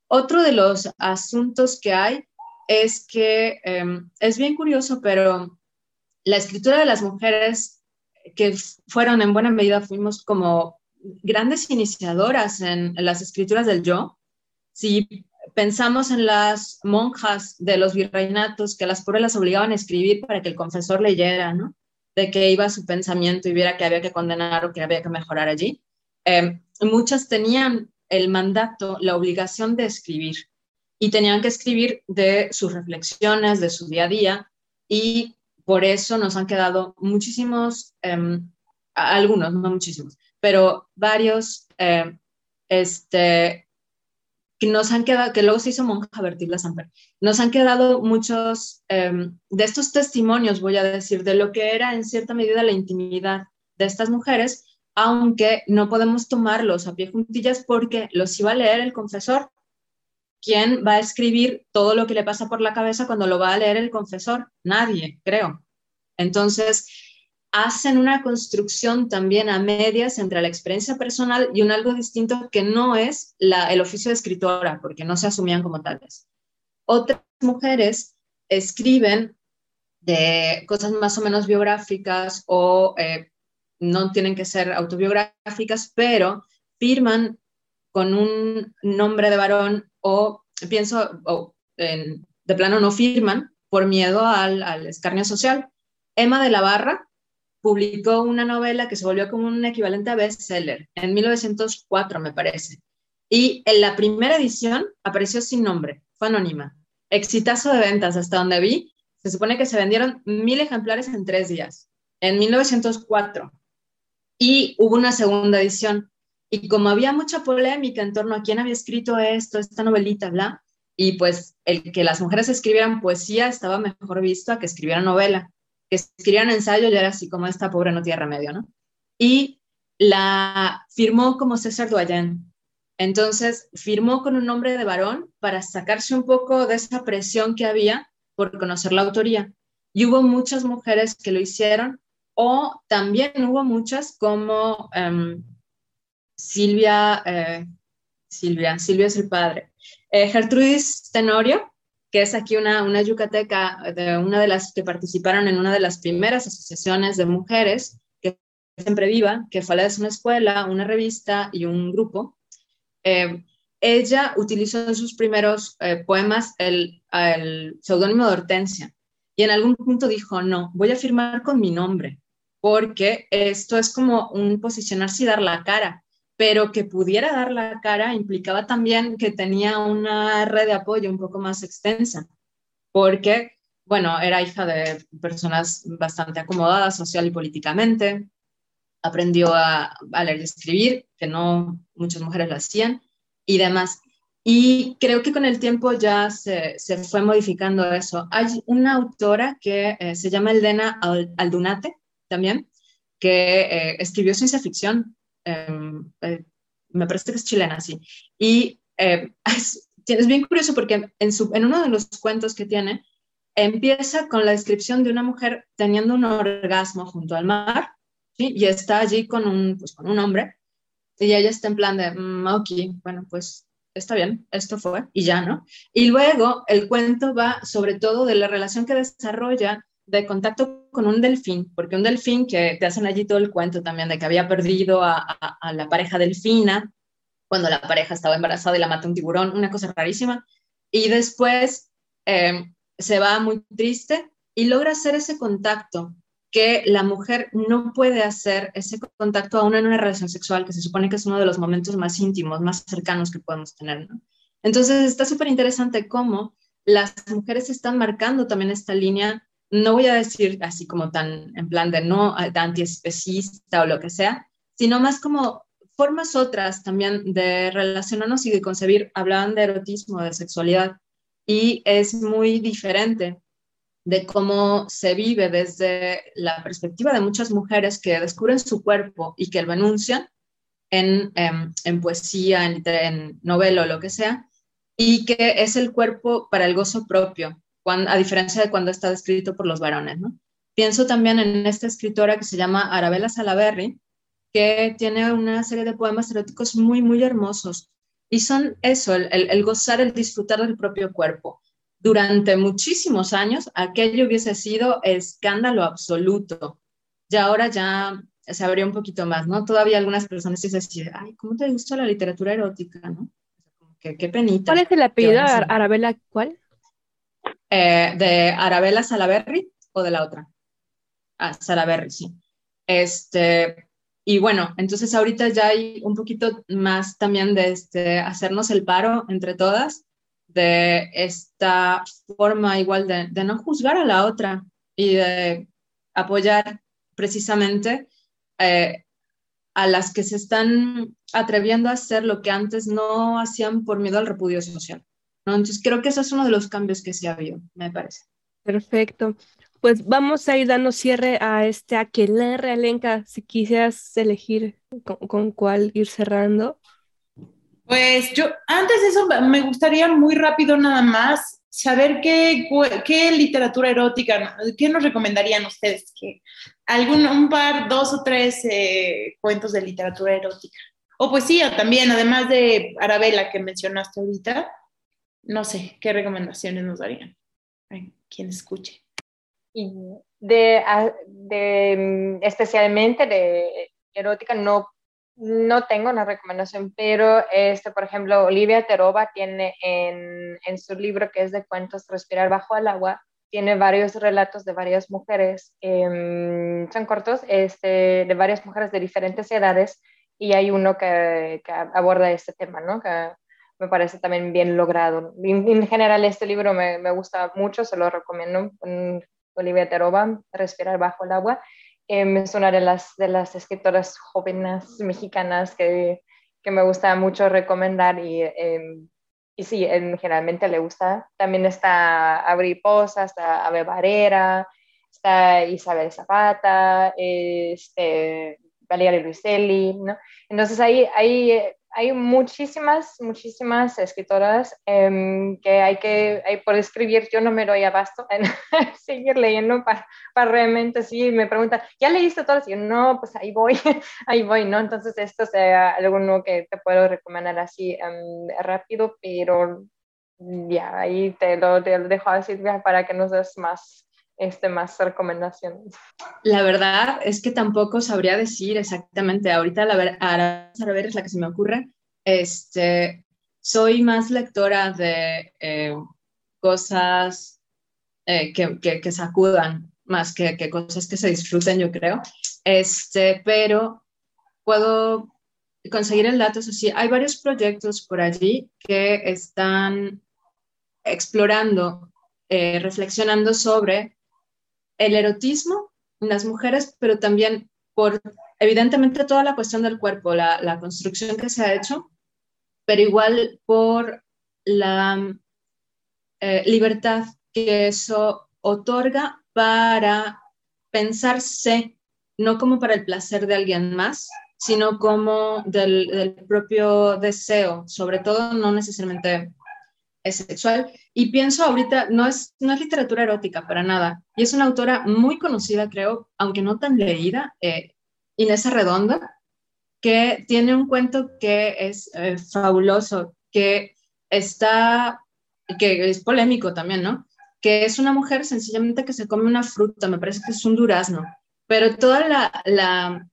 Otro de los asuntos que hay es que em, es bien curioso, pero la escritura de las mujeres que fueron en buena medida, fuimos como grandes iniciadoras en, las escrituras del yo. Si pensamos en las monjas de los virreinatos que las pobres las obligaban a escribir para que el confesor leyera, ¿no? de que iba su pensamiento y viera que había que condenar o que había que mejorar allí. Em, muchas tenían el mandato, la obligación de escribir y tenían que escribir de sus reflexiones, de su día a día y por eso nos han quedado muchísimos, em, algunos, no muchísimos, pero varios em, este, que nos han quedado, que luego se hizo monja Bertilda Samper, nos han quedado muchos em, de estos testimonios, voy a decir, de lo que era en cierta medida la intimidad de estas mujeres, aunque no podemos tomarlos a pie juntillas porque los iba a leer el confesor. ¿Quién va a escribir todo lo que le pasa por la cabeza cuando lo va a leer el confesor? Nadie, creo. Entonces, hacen una construcción también a medias entre la experiencia personal y un algo distinto que no es el oficio de escritora, porque no se asumían como tales. Otras mujeres escriben de cosas más o menos biográficas o eh, no tienen que ser autobiográficas, pero firman con un nombre de varón o pienso, de plano no firman por miedo al, al escarnio social. Emma de la Barra publicó una novela que se volvió como un equivalente a bestseller en 1904, me parece. Y en la primera edición apareció sin nombre, fue anónima. Exitazo de ventas, hasta donde vi, se supone que se vendieron mil ejemplares en tres días, en 1904. Y hubo una segunda edición. Y como había mucha polémica en torno a quién había escrito esto, esta novelita, bla, y pues el que las mujeres escribieran poesía estaba mejor visto a que escribieran novela que escribían ensayo y era así como esta pobre no tiene remedio, ¿no? Y la firmó como César Doyen. Entonces, firmó con un nombre de varón para sacarse un poco de esa presión que había por conocer la autoría. Y hubo muchas mujeres que lo hicieron, o también hubo muchas como em, Silvia, eh, Silvia, Silvia es el padre, eh, Gertrudis Tenorio, que es aquí una, una yucateca, de una de las que participaron en una de las primeras asociaciones de mujeres, que siempre viva, que fue la de una escuela, una revista y un grupo. Eh, ella utilizó en sus primeros eh, poemas el, el seudónimo de Hortensia y en algún punto dijo, no, voy a firmar con mi nombre, porque esto es como un posicionarse y dar la cara pero que pudiera dar la cara implicaba también que tenía una red de apoyo un poco más extensa, porque, bueno, era hija de personas bastante acomodadas social y políticamente, aprendió a, leer y escribir, que no muchas mujeres lo hacían, y demás. Y creo que con el tiempo ya se, se fue modificando eso. Hay una autora que eh, se llama Eldena Aldunate, también, que eh, escribió ciencia ficción eh, me parece que es chilena, sí. Y [LAUGHS] eh, es, bien curioso porque en, uno de los cuentos que tiene, empieza con la descripción de una mujer teniendo un orgasmo junto al mar, ¿sí? y está allí con un, pues, con un hombre, y ella está en plan de, mm, ok, bueno, pues está bien, esto fue, y ya, ¿no? Y luego el cuento va sobre todo de la relación que desarrolla de contacto con un delfín, porque un delfín que te hacen allí todo el cuento también de que había perdido a, la pareja delfina cuando la pareja estaba embarazada y la mata un tiburón, una cosa rarísima. Y después em, se va muy triste y logra hacer ese contacto que la mujer no puede hacer ese contacto aún en una relación sexual, que se supone que es uno de los momentos más íntimos, más cercanos que podemos tener. Entonces está súper interesante cómo las mujeres están marcando también esta línea no voy a decir así como tan en plan de no de antiespecista o lo que sea, sino más como formas otras también de relacionarnos y de concebir. Hablaban de erotismo, de sexualidad, y es muy diferente de cómo se vive desde la perspectiva de muchas mujeres que descubren su cuerpo y que lo enuncian en, em, en, poesía, en, en novela o lo que sea, y que es el cuerpo para el gozo propio, a diferencia de cuando está escrito por los varones, ¿no? Pienso también en esta escritora que se llama Arabella Salaberry, que tiene una serie de poemas eróticos muy, muy hermosos. Y son eso, el, gozar, el disfrutar del propio cuerpo. Durante muchísimos años, aquello hubiese sido escándalo absoluto. Y ahora ya se abrió un poquito más, ¿no? Todavía algunas personas dicen así, ay, ¿cómo te gusta la literatura erótica, no? Qué, qué penita. ¿Cuál es el apellido, Arabella? ¿Cuál? Eh, ¿De Arabella Salaberry o de la otra? a Salaberry, sí. Este, y bueno, entonces ahorita ya hay un poquito más también de este, hacernos el paro entre todas, de esta forma igual de, de no juzgar a la otra y de apoyar precisamente eh, a las que se están atreviendo a hacer lo que antes no hacían por miedo al repudio social. ¿No? Entonces creo que ese es uno de los cambios que se ha habido, me parece. Perfecto. Pues vamos a ir dando cierre a este aquelarre, Alenka, si quisieras elegir con, cuál ir cerrando. Pues yo, antes de eso, me gustaría muy rápido nada más saber qué, qué literatura erótica, qué nos recomendarían ustedes, que algún, un par, dos o tres eh, cuentos de literatura erótica. O poesía también, además de Arabella que mencionaste ahorita. No sé, ¿qué recomendaciones nos darían? Quien escuche. Y de, de, mm, especialmente de erótica no, no tengo una recomendación, pero este, por ejemplo, Olivia Terova tiene en, en su libro que es de cuentos Respirar bajo el agua, tiene varios relatos de varias mujeres, eh, son cortos, este, de varias mujeres de diferentes edades, y hay uno que, que aborda este tema, ¿no? Que me parece también bien logrado. En, general, este libro me, me, gusta mucho, se lo recomiendo. Olivia Terova, Respirar bajo el agua. Eh, es una de las, de las escritoras jóvenes mexicanas que, que me gusta mucho recomendar y eh, y sí, generalmente le gusta. También está Abril Poza, está Ave Barrera, está Isabel Zapata, este, Valeria Luiselli, ¿no? Entonces ahí, ahí hay muchísimas, muchísimas escritoras em, que hay que, hay por escribir, yo no me doy abasto en [LAUGHS] seguir leyendo para, para realmente, sí, me preguntan, ¿ya leíste todas? Y yo, no, pues ahí voy, [LAUGHS] ahí voy, ¿no? Entonces esto sea alguno que te puedo recomendar así um, rápido, pero ya, ahí te lo, te lo dejo a Silvia para que nos des más este, más recomendaciones? La verdad es que tampoco sabría decir exactamente. Ahorita la ver, ver es la que se me ocurre. Este, soy más lectora de eh, cosas eh, que, que, sacudan más que, que, cosas que se disfruten, yo creo. Este, pero puedo conseguir el dato, eso sí, hay varios proyectos por allí que están explorando, eh, reflexionando sobre el erotismo en las mujeres, pero también por, evidentemente, toda la cuestión del cuerpo, la, construcción que se ha hecho, pero igual por la eh, libertad que eso otorga para pensarse no como para el placer de alguien más, sino como del, propio deseo, sobre todo no necesariamente es sexual. Y pienso ahorita, no es, no es literatura erótica para nada. Y es una autora muy conocida, creo, aunque no tan leída, eh, Inés Arredondo, que tiene un cuento que es eh, fabuloso, que está, que es polémico también, ¿no? Que es una mujer sencillamente que se come una fruta, me parece que es un durazno, pero toda la, la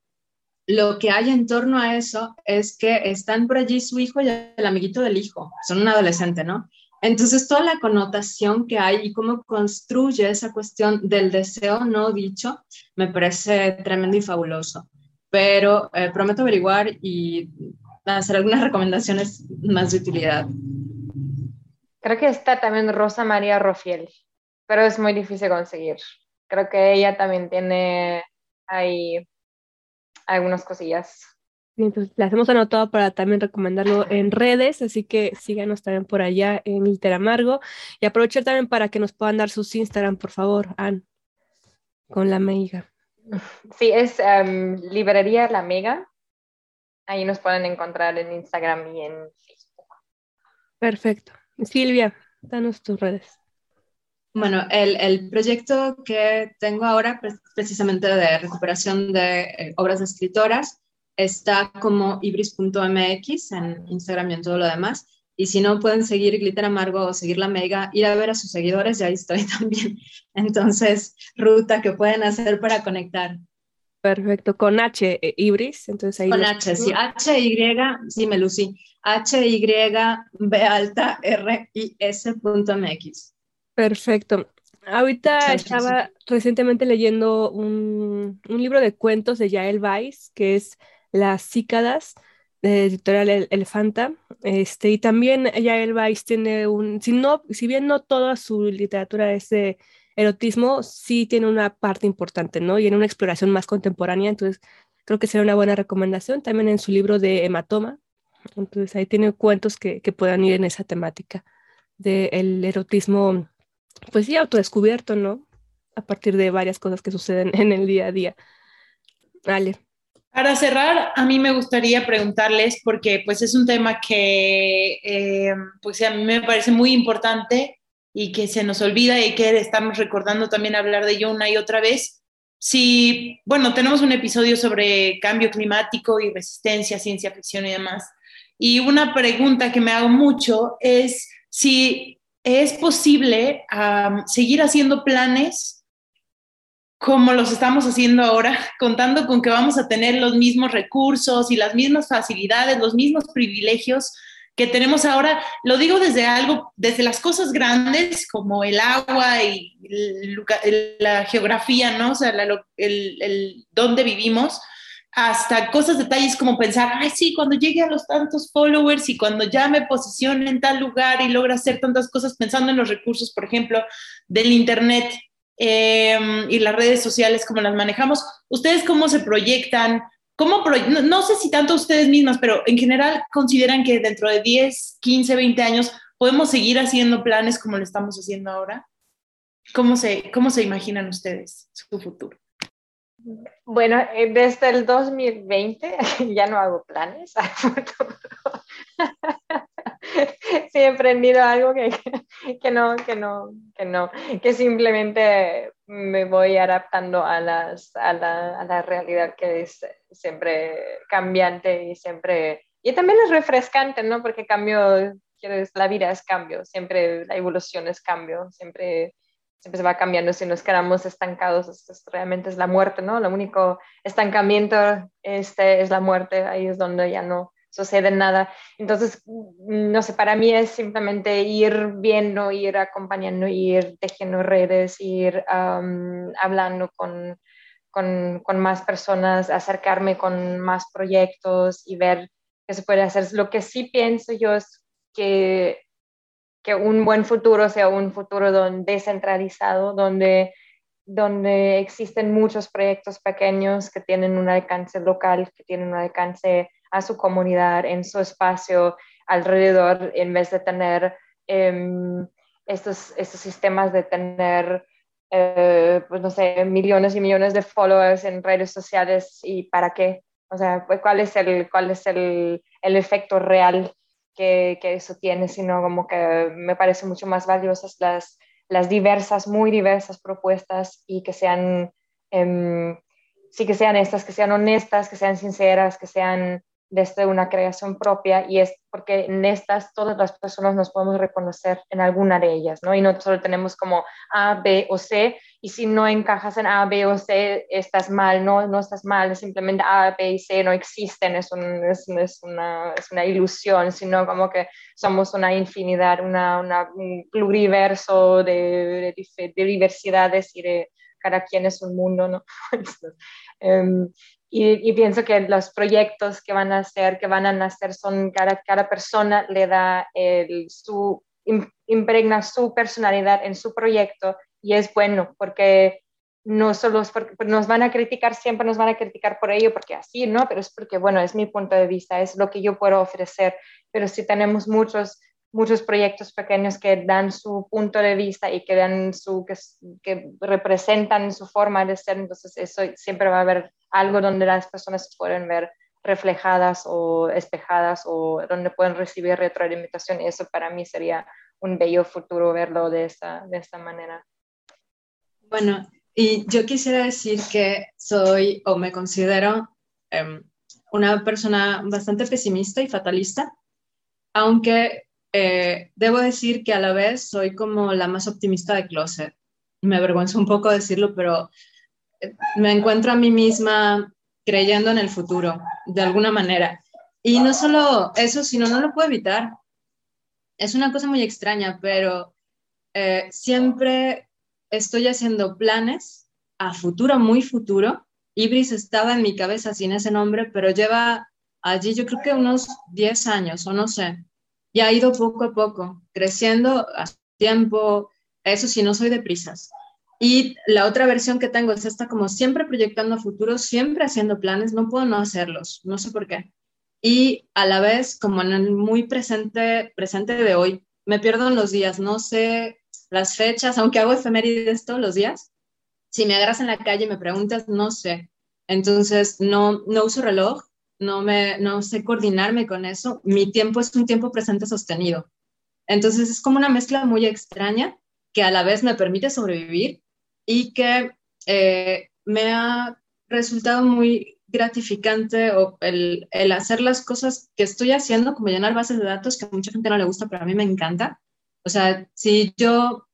lo que hay en torno a eso es que están por allí su hijo y el amiguito del hijo, son un adolescente, ¿no? Entonces, toda la connotación que hay y cómo construye esa cuestión del deseo no dicho, me parece tremendo y fabuloso. Pero eh, prometo averiguar y hacer algunas [LAUGHS] recomendaciones más de utilidad. Creo que está también Rosa María Rofiel, pero es muy difícil conseguir. Creo que ella también tiene ahí algunas cosillas entonces las hemos anotado para también recomendarlo en redes, así que síganos también por allá en Literamargo y aprovechar también para que nos puedan dar sus Instagram, por favor, Ann, con la Mega. Sí, es um, Librería La Mega. Ahí nos pueden encontrar en Instagram y en Facebook. Perfecto. Silvia, danos tus redes. Bueno, el, el, proyecto que tengo ahora, precisamente de recuperación de eh, obras de escritoras, está como ibris.mx en Instagram y en todo lo demás. Y si no, pueden seguir Glitter Amargo o seguir la Mega, ir a ver a sus seguidores, y ahí estoy [LAUGHS] también. Entonces, ruta que pueden hacer para conectar. Perfecto, con H, eh, Ibris, entonces ahí. Con H, sí, H, Y, sí, me lucí. H, Y, B alta, R, I, S, punto MX. Perfecto. Ahorita estaba recientemente leyendo un, un, libro de cuentos de Yael Weiss, que es Las cícadas, de editorial Elefanta. Este, y también Yael Weiss tiene un, si, no, si bien no toda su literatura es de erotismo, sí tiene una parte importante, ¿no? Y en una exploración más contemporánea, entonces creo que sería una buena recomendación. También en su libro de Hematoma, entonces ahí tiene cuentos que, que puedan ir en esa temática del erotismo pues sí, autodescubierto, ¿no? A partir de varias cosas que suceden en el día a día. Vale. Para cerrar, a mí me gustaría preguntarles, porque pues es un tema que eh, pues a mí me parece muy importante y que se nos olvida y que estamos recordando también hablar de ello una y otra vez. Si, bueno, tenemos un episodio sobre cambio climático y resistencia, ciencia ficción y demás. Y una pregunta que me hago mucho es si es posible seguir haciendo planes como los estamos haciendo ahora, contando con que vamos a tener los mismos recursos y las mismas facilidades, los mismos privilegios que tenemos ahora. Lo digo desde algo, desde las cosas grandes como el agua y la geografía, ¿no? O sea, el, el dónde vivimos, hasta cosas, detalles como pensar, ay, sí, cuando llegue a los tantos followers y cuando ya me posicione en tal lugar y logra hacer tantas cosas, pensando en los recursos, por ejemplo, del Internet em, y las redes sociales, como las manejamos, ¿ustedes cómo se proyectan? ¿Cómo no, no, sé si tanto ustedes mismas, pero en general consideran que dentro de 10, 15, 20 años podemos seguir haciendo planes como lo estamos haciendo ahora? ¿Cómo se, cómo se imaginan ustedes su futuro? Bueno, eh, desde el 2020 [LAUGHS] ya no hago planes. [LAUGHS] [LAUGHS] sí, he aprendido algo que, [LAUGHS] que, no, que no, que no, que simplemente me voy adaptando a, las, a, la, a la realidad que es siempre cambiante y siempre, y también es refrescante, ¿no? Porque cambio, la vida es cambio, siempre la evolución es cambio, siempre siempre se va cambiando, si nos quedamos estancados, esto realmente es la muerte, ¿no? Lo único estancamiento este, es la muerte, ahí es donde ya no sucede nada. Entonces, no sé, para mí es simplemente ir viendo, ir acompañando, ir tejiendo redes, ir hablando con, con, con, más personas, acercarme con más proyectos y ver qué se puede hacer. Lo que sí pienso yo es que que un buen futuro sea un futuro descentralizado, donde, donde existen muchos proyectos pequeños que tienen un alcance local, que tienen un alcance a su comunidad, en su espacio alrededor, en vez de tener em, estos, estos sistemas de tener, eh, pues no sé, millones y millones de followers en redes sociales y para qué. O sea, pues, ¿cuál es el, cuál es el, el efecto real que, eso tiene, sino como que me parece mucho más valiosas las, las diversas, muy diversas propuestas y que sean, em, sí que sean estas, que sean honestas, que sean sinceras, que sean desde una creación propia y es porque en estas todas las personas nos podemos reconocer en alguna de ellas, ¿no? Y no solo tenemos como A, B o C, y si no encajas en A, B o C, estás mal, no, no estás mal, simplemente A, B y C no existen, es, un, es, es, una, es una, ilusión, sino como que somos una infinidad, una, un pluriverso de, de, de, diversidades y de cada quien es un mundo, ¿no? [LAUGHS] um, y, pienso que los proyectos que van a hacer, que van a nacer, son cada, persona le da el, su, impregna su personalidad en su proyecto y es bueno porque no solo es porque nos van a criticar, siempre nos van a criticar por ello, porque así, ¿no? Pero es porque, bueno, es mi punto de vista, es lo que yo puedo ofrecer. Pero si tenemos muchos muchos proyectos pequeños que dan su punto de vista y que, dan su, que, que, representan su forma de ser, entonces eso siempre va a haber algo donde las personas se pueden ver reflejadas o espejadas o donde pueden recibir retroalimentación y eso para mí sería un bello futuro verlo de esta, de esta manera. Bueno, y yo quisiera decir que soy o me considero em, una persona bastante pesimista y fatalista, aunque eh, debo decir que a la vez soy como la más optimista de closet. Me avergüenza un poco decirlo, pero eh, me encuentro a mí misma creyendo en el futuro, de alguna manera. Y no solo eso, sino no lo puedo evitar. Es una cosa muy extraña, pero eh, siempre estoy haciendo planes a futuro, muy futuro. Ibris estaba en mi cabeza sin ese nombre, pero lleva allí yo creo que unos 10 años o no sé. Y ha ido poco a poco, creciendo a tiempo. Eso sí, no soy de prisas. Y la otra versión que tengo es esta como siempre proyectando a futuro, siempre haciendo planes, no puedo no hacerlos, no sé por qué. Y a la vez, como en el muy presente, presente de hoy, me pierdo en los días, no sé las fechas, aunque hago efemérides todos los días. Si me agarras en la calle y me preguntas, no sé. Entonces, no, no uso reloj, no, me, no sé coordinarme con eso. Mi tiempo es un tiempo presente sostenido. Entonces, es como una mezcla muy extraña que a la vez me permite sobrevivir y que eh, me ha resultado muy gratificante el, el, hacer las cosas que estoy haciendo, como llenar bases de datos, que a mucha gente no le gusta, pero a mí me encanta. O sea, si yo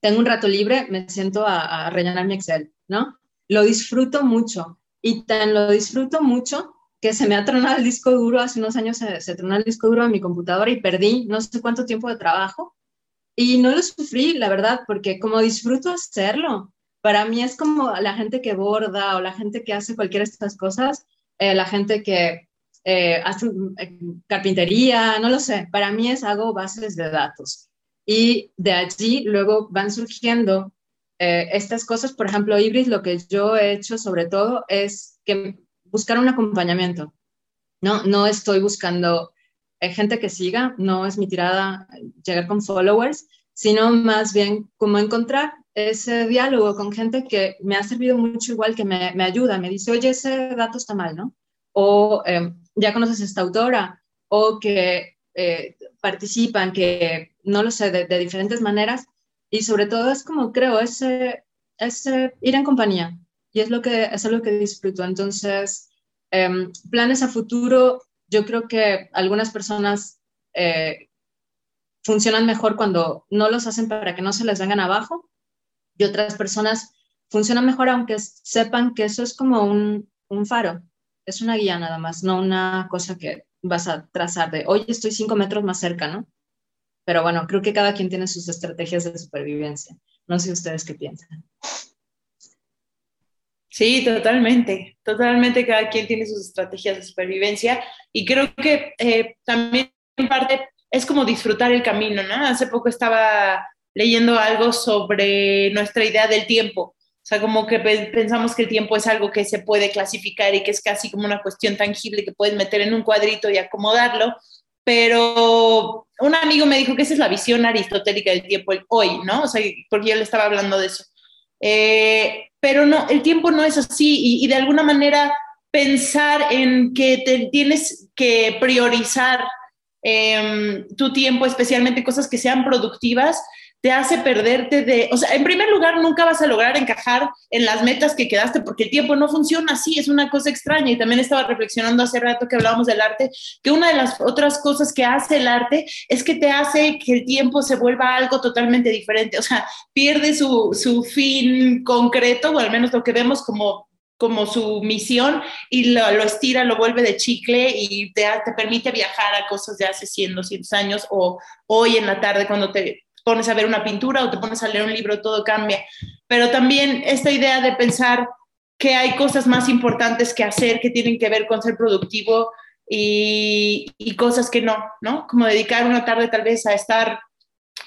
tengo un rato libre, me siento a, a rellenar mi Excel, ¿no? Lo disfruto mucho y tan lo disfruto mucho que se me ha tronado el disco duro, hace unos años se, se tronó el disco duro de mi computadora y perdí no sé cuánto tiempo de trabajo y no lo sufrí, la verdad, porque como disfruto hacerlo, para mí es como la gente que borda o la gente que hace cualquiera de estas cosas, eh, la gente que eh, hace eh, carpintería, no lo sé, para mí es hago bases de datos. Y de allí luego van surgiendo estas cosas, por ejemplo, Ibris, lo que yo he hecho sobre todo es que buscar un acompañamiento. No, no estoy buscando gente que siga, no es mi tirada llegar con followers, sino más bien como encontrar ese diálogo con gente que me ha servido mucho igual, que me, me ayuda, me dice, oye, ese dato está mal, ¿no? O em, ya conoces a esta autora, o que eh, participan, que no lo sé, de, diferentes maneras, y sobre todo es como creo, ese, ese ir en compañía, y es lo que, es lo que disfruto. Entonces, em, planes a futuro, yo creo que algunas personas eh, funcionan mejor cuando no los hacen para que no se les vengan abajo y otras personas funcionan mejor aunque sepan que eso es como un, un faro, es una guía nada más, no una cosa que vas a trazar de, hoy estoy cinco metros más cerca, ¿no? Pero bueno, creo que cada quien tiene sus estrategias de supervivencia. No sé ustedes qué piensan. Sí, totalmente, totalmente cada quien tiene sus estrategias de supervivencia y creo que eh, también en parte es como disfrutar el camino, ¿no? Hace poco estaba leyendo algo sobre nuestra idea del tiempo. O sea, como que pensamos que el tiempo es algo que se puede clasificar y que es casi como una cuestión tangible que puedes meter en un cuadrito y acomodarlo. Pero un amigo me dijo que esa es la visión aristotélica del tiempo hoy, ¿no? O sea, porque yo le estaba hablando de eso. Eh, pero no, el tiempo no es así y, de alguna manera pensar en que tienes que priorizar eh, tu tiempo, especialmente cosas que sean productivas, te hace perderte de, o sea, en primer lugar, nunca vas a lograr encajar en las metas que quedaste porque el tiempo no funciona así, es una cosa extraña. Y también estaba reflexionando hace rato que hablábamos del arte, que una de las otras cosas que hace el arte es que te hace que el tiempo se vuelva algo totalmente diferente, o sea, pierde su, su fin concreto, o al menos lo que vemos como como su misión y lo, lo, estira, lo vuelve de chicle y te, te, permite viajar a cosas de hace 100, 200 años o hoy en la tarde cuando te pones a ver una pintura o te pones a leer un libro, todo cambia. Pero también esta idea de pensar que hay cosas más importantes que hacer que tienen que ver con ser productivo y, y cosas que no, ¿no? Como dedicar una tarde tal vez a estar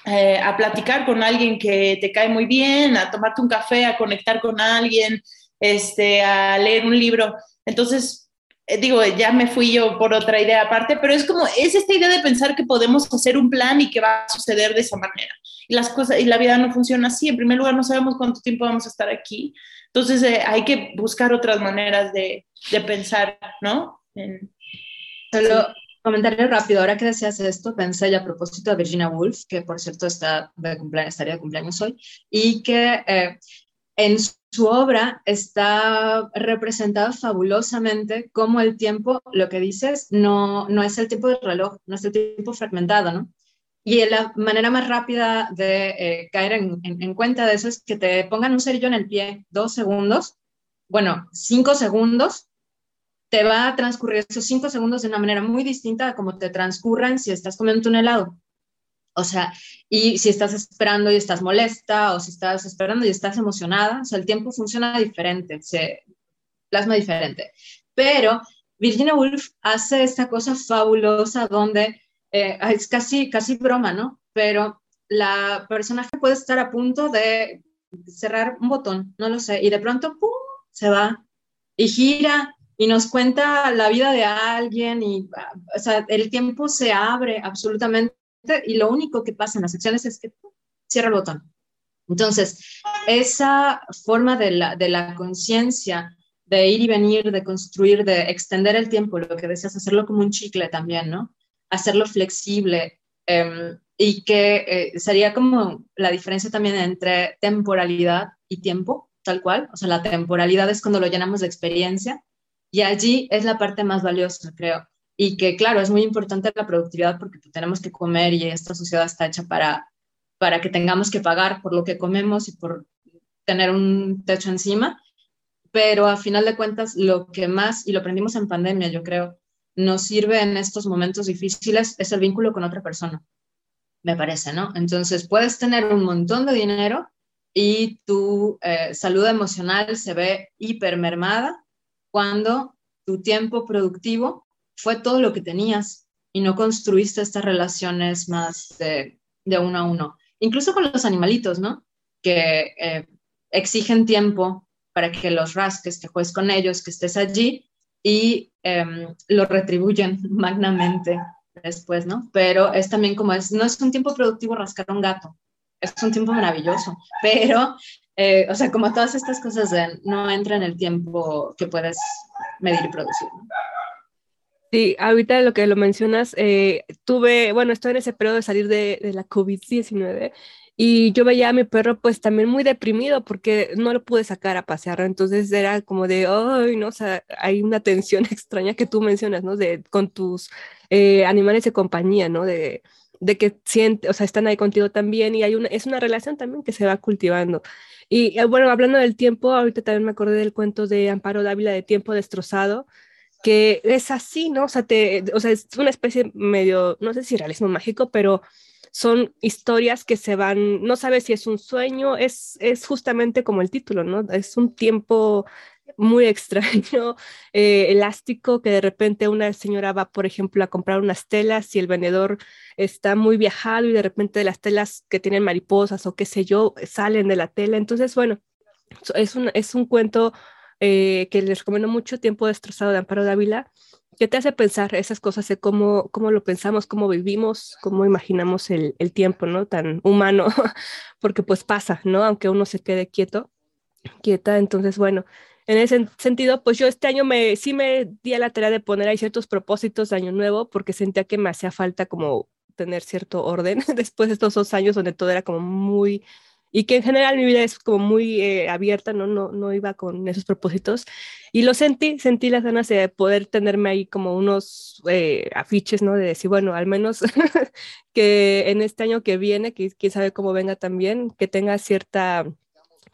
eh, a platicar con alguien que te cae muy bien, a tomarte un café, a conectar con alguien, este, a leer un libro. Entonces, digo, ya me fui yo por otra idea aparte, pero es como, es esta idea de pensar que podemos hacer un plan y que va a suceder de esa manera. Y las cosas, y la vida no funciona así. En primer lugar, no sabemos cuánto tiempo vamos a estar aquí. Entonces, eh, hay que buscar otras maneras de, de pensar, ¿no? En, Solo comentario rápido, ahora que decías esto, pensé ya a propósito de Virginia Woolf, que por cierto está de cumpleaños, estaría de cumpleaños hoy, y que eh, en su obra está representado fabulosamente cómo el tiempo, lo que dices, no, no es el tiempo del reloj, no es el tiempo fragmentado, ¿no? Y la manera más rápida de eh, caer en, en, en, cuenta de eso es que te pongan un cerillo en el pie dos segundos, bueno, cinco segundos, te va a transcurrir esos cinco segundos de una manera muy distinta a como te transcurran si estás comiendo un helado. O sea, y si estás esperando y estás molesta, o si estás esperando y estás emocionada, o sea, el tiempo funciona diferente, se plasma diferente. Pero Virginia Woolf hace esta cosa fabulosa donde eh, es casi, casi broma, ¿no? Pero la personaje puede estar a punto de cerrar un botón, no lo sé, y de pronto ¡pum! se va y gira y nos cuenta la vida de alguien y o sea, el tiempo se abre absolutamente y lo único que pasa en las secciones es que cierra el botón. Entonces, esa forma de la, de la conciencia de ir y venir, de construir, de extender el tiempo, lo que decías, hacerlo como un chicle también, ¿no? Hacerlo flexible em, y que eh, sería como la diferencia también entre temporalidad y tiempo, tal cual. O sea, la temporalidad es cuando lo llenamos de experiencia y allí es la parte más valiosa, creo. Y que, claro, es muy importante la productividad porque tenemos que comer y esta sociedad está hecha para, para que tengamos que pagar por lo que comemos y por tener un techo encima pero a final de cuentas lo que más, y lo aprendimos en pandemia, yo creo, nos sirve en estos momentos difíciles es el vínculo con otra persona, me parece, ¿no? Entonces puedes tener un montón de dinero y tu eh, salud emocional se ve hipermermada cuando tu tiempo productivo fue todo lo que tenías y no construiste estas relaciones más de, uno a uno. Incluso con los animalitos, ¿no? Que eh, exigen tiempo para que los rasques, que juegues con ellos, que estés allí y em, lo retribuyen [LAUGHS] magnamente después, ¿no? Pero es también como es, no es un tiempo productivo rascar un gato, es un tiempo maravilloso, pero, eh, o sea, como todas estas cosas no entra en el tiempo que puedes medir y producir. Sí, ahorita lo que lo mencionas, eh, tuve, bueno, estoy en ese periodo de salir de, de la COVID-19 y yo veía a mi perro pues también muy deprimido porque no lo pude sacar a pasear, entonces era como de, ay, no, o sea, hay una tensión [LAUGHS] extraña que tú mencionas, ¿no? De, con tus eh, animales de compañía, ¿no? De, de que siente, o sea, están ahí contigo también y hay una, es una relación también que se va cultivando. Y eh, bueno, hablando del tiempo, ahorita también me acordé del cuento de Amparo Dávila de Tiempo Destrozado, que es así, ¿no? O sea, es una especie medio, no sé si realismo mágico, pero son historias que se van, no sabes si es un sueño, es, es justamente como el título, ¿no? Es un tiempo muy [LAUGHS] extraño, eh, elástico, que de repente una señora va, por ejemplo, a comprar unas telas y el vendedor está muy viajado y de repente las telas que tienen mariposas o qué sé yo salen de la tela. Entonces, bueno, es un, es un cuento eh, que les recomiendo mucho, Tiempo destrozado de Amparo Dávila, ¿Qué te hace pensar esas cosas de cómo, cómo lo pensamos, cómo vivimos, cómo imaginamos el, el tiempo, ¿no? Tan humano, [LAUGHS] porque pues pasa, ¿no? Aunque uno se quede quieto, quieta. Entonces, bueno, en ese sentido, pues yo este año me, sí me di a la tarea de poner ahí ciertos propósitos de año nuevo, porque sentía que me hacía falta como tener cierto orden [LAUGHS] después de estos dos años donde todo era como muy y que en general mi vida es como muy eh, abierta, ¿no? ¿no? No iba con esos propósitos. Y lo sentí, sentí las ganas de poder tenerme ahí como unos eh, afiches, ¿no? De decir, bueno, al menos [LAUGHS] que en este año que viene, que quién sabe cómo venga también, que tenga cierta,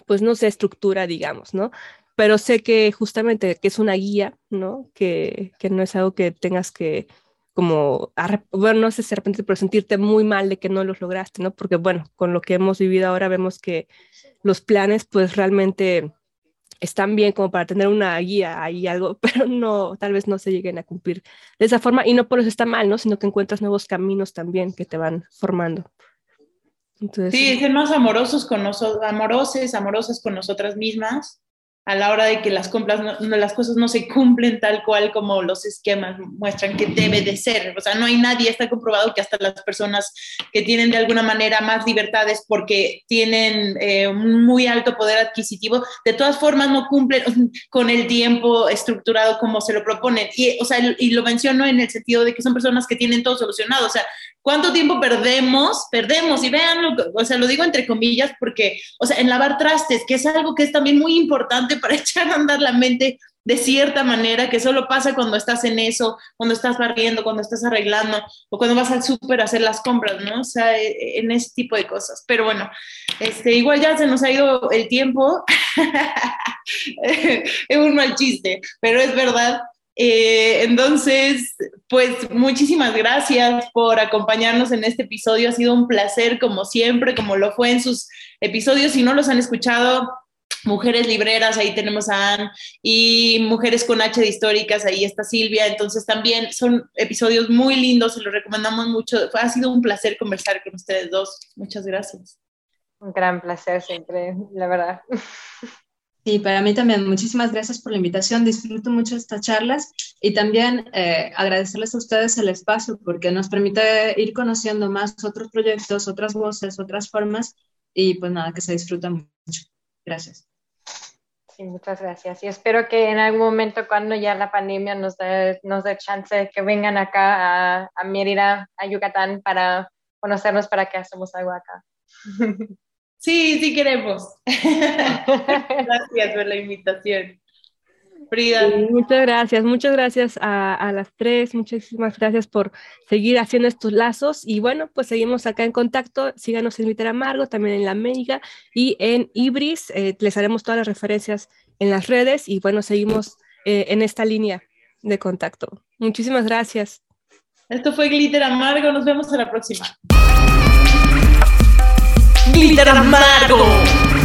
pues no sé, estructura, digamos, ¿no? Pero sé que justamente que es una guía, ¿no? Que, que no es algo que tengas que como, bueno, no sé si de repente, pero sentirte muy mal de que no los lograste, ¿no? Porque, bueno, con lo que hemos vivido ahora vemos que los planes, pues realmente están bien como para tener una guía ahí algo, [LAUGHS] pero no, tal vez no se lleguen a cumplir de esa forma y no por eso está mal, ¿no? Sino que encuentras nuevos caminos también que te van formando. Entonces, sí, ser más amorosos con nosotros, amorosos, amorosas con nosotras mismas a la hora de que las, compras no, las cosas no se cumplen tal cual como los esquemas muestran que debe de ser. O sea, no hay nadie, está comprobado que hasta las personas que tienen de alguna manera más libertades porque tienen eh, un muy alto poder adquisitivo, de todas formas no cumplen con el tiempo estructurado como se lo proponen. Y, o sea, y lo menciono en el sentido de que son personas que tienen todo solucionado. O sea, ¿Cuánto tiempo perdemos? Perdemos, y vean, o sea, lo digo entre comillas porque, o sea, en lavar trastes, que es algo que es también muy importante [LAUGHS] para echar a andar la mente de cierta manera, que solo pasa cuando estás en eso, cuando estás barriendo, cuando estás arreglando, o cuando vas al súper a hacer las compras, ¿no? O sea, e, e, en ese tipo de cosas. Pero bueno, este, igual ya se nos ha ido el tiempo. [LAUGHS] es un mal chiste, pero es verdad Eh, entonces, pues muchísimas gracias por acompañarnos en este episodio. Ha sido un placer, como siempre, como lo fue en sus episodios. Si no los han escuchado, Mujeres Libreras, ahí tenemos a Anne, y Mujeres con H de Históricas, ahí está Silvia. Entonces, también son episodios muy lindos, se los recomendamos mucho. Ha sido un placer conversar con ustedes dos. Muchas gracias. Un gran placer siempre, la verdad. Sí, para mí también. Muchísimas gracias por la invitación. Disfruto mucho estas charlas y también eh, agradecerles a ustedes el espacio porque nos permite ir conociendo más otros proyectos, otras voces, otras formas y pues nada, que se disfruta mucho. Gracias. Sí, muchas gracias. Y espero que en algún momento cuando ya la pandemia nos dé, nos dé chance de que vengan acá a, a Mérida, a Yucatán, para conocernos, para que hacemos algo acá. [LAUGHS] Sí, sí queremos. [LAUGHS] gracias por la invitación. Frida. muchas gracias, muchas gracias a, a, las tres, muchísimas gracias por seguir haciendo estos lazos y bueno, pues seguimos acá en contacto, síganos en Twitter Amargo, también en La Mega y en Ibris, eh, les haremos todas las referencias en las redes y bueno, seguimos eh, en esta línea de contacto. Muchísimas gracias. Esto fue Glitter Amargo, nos vemos a la próxima. Glitter Amargo.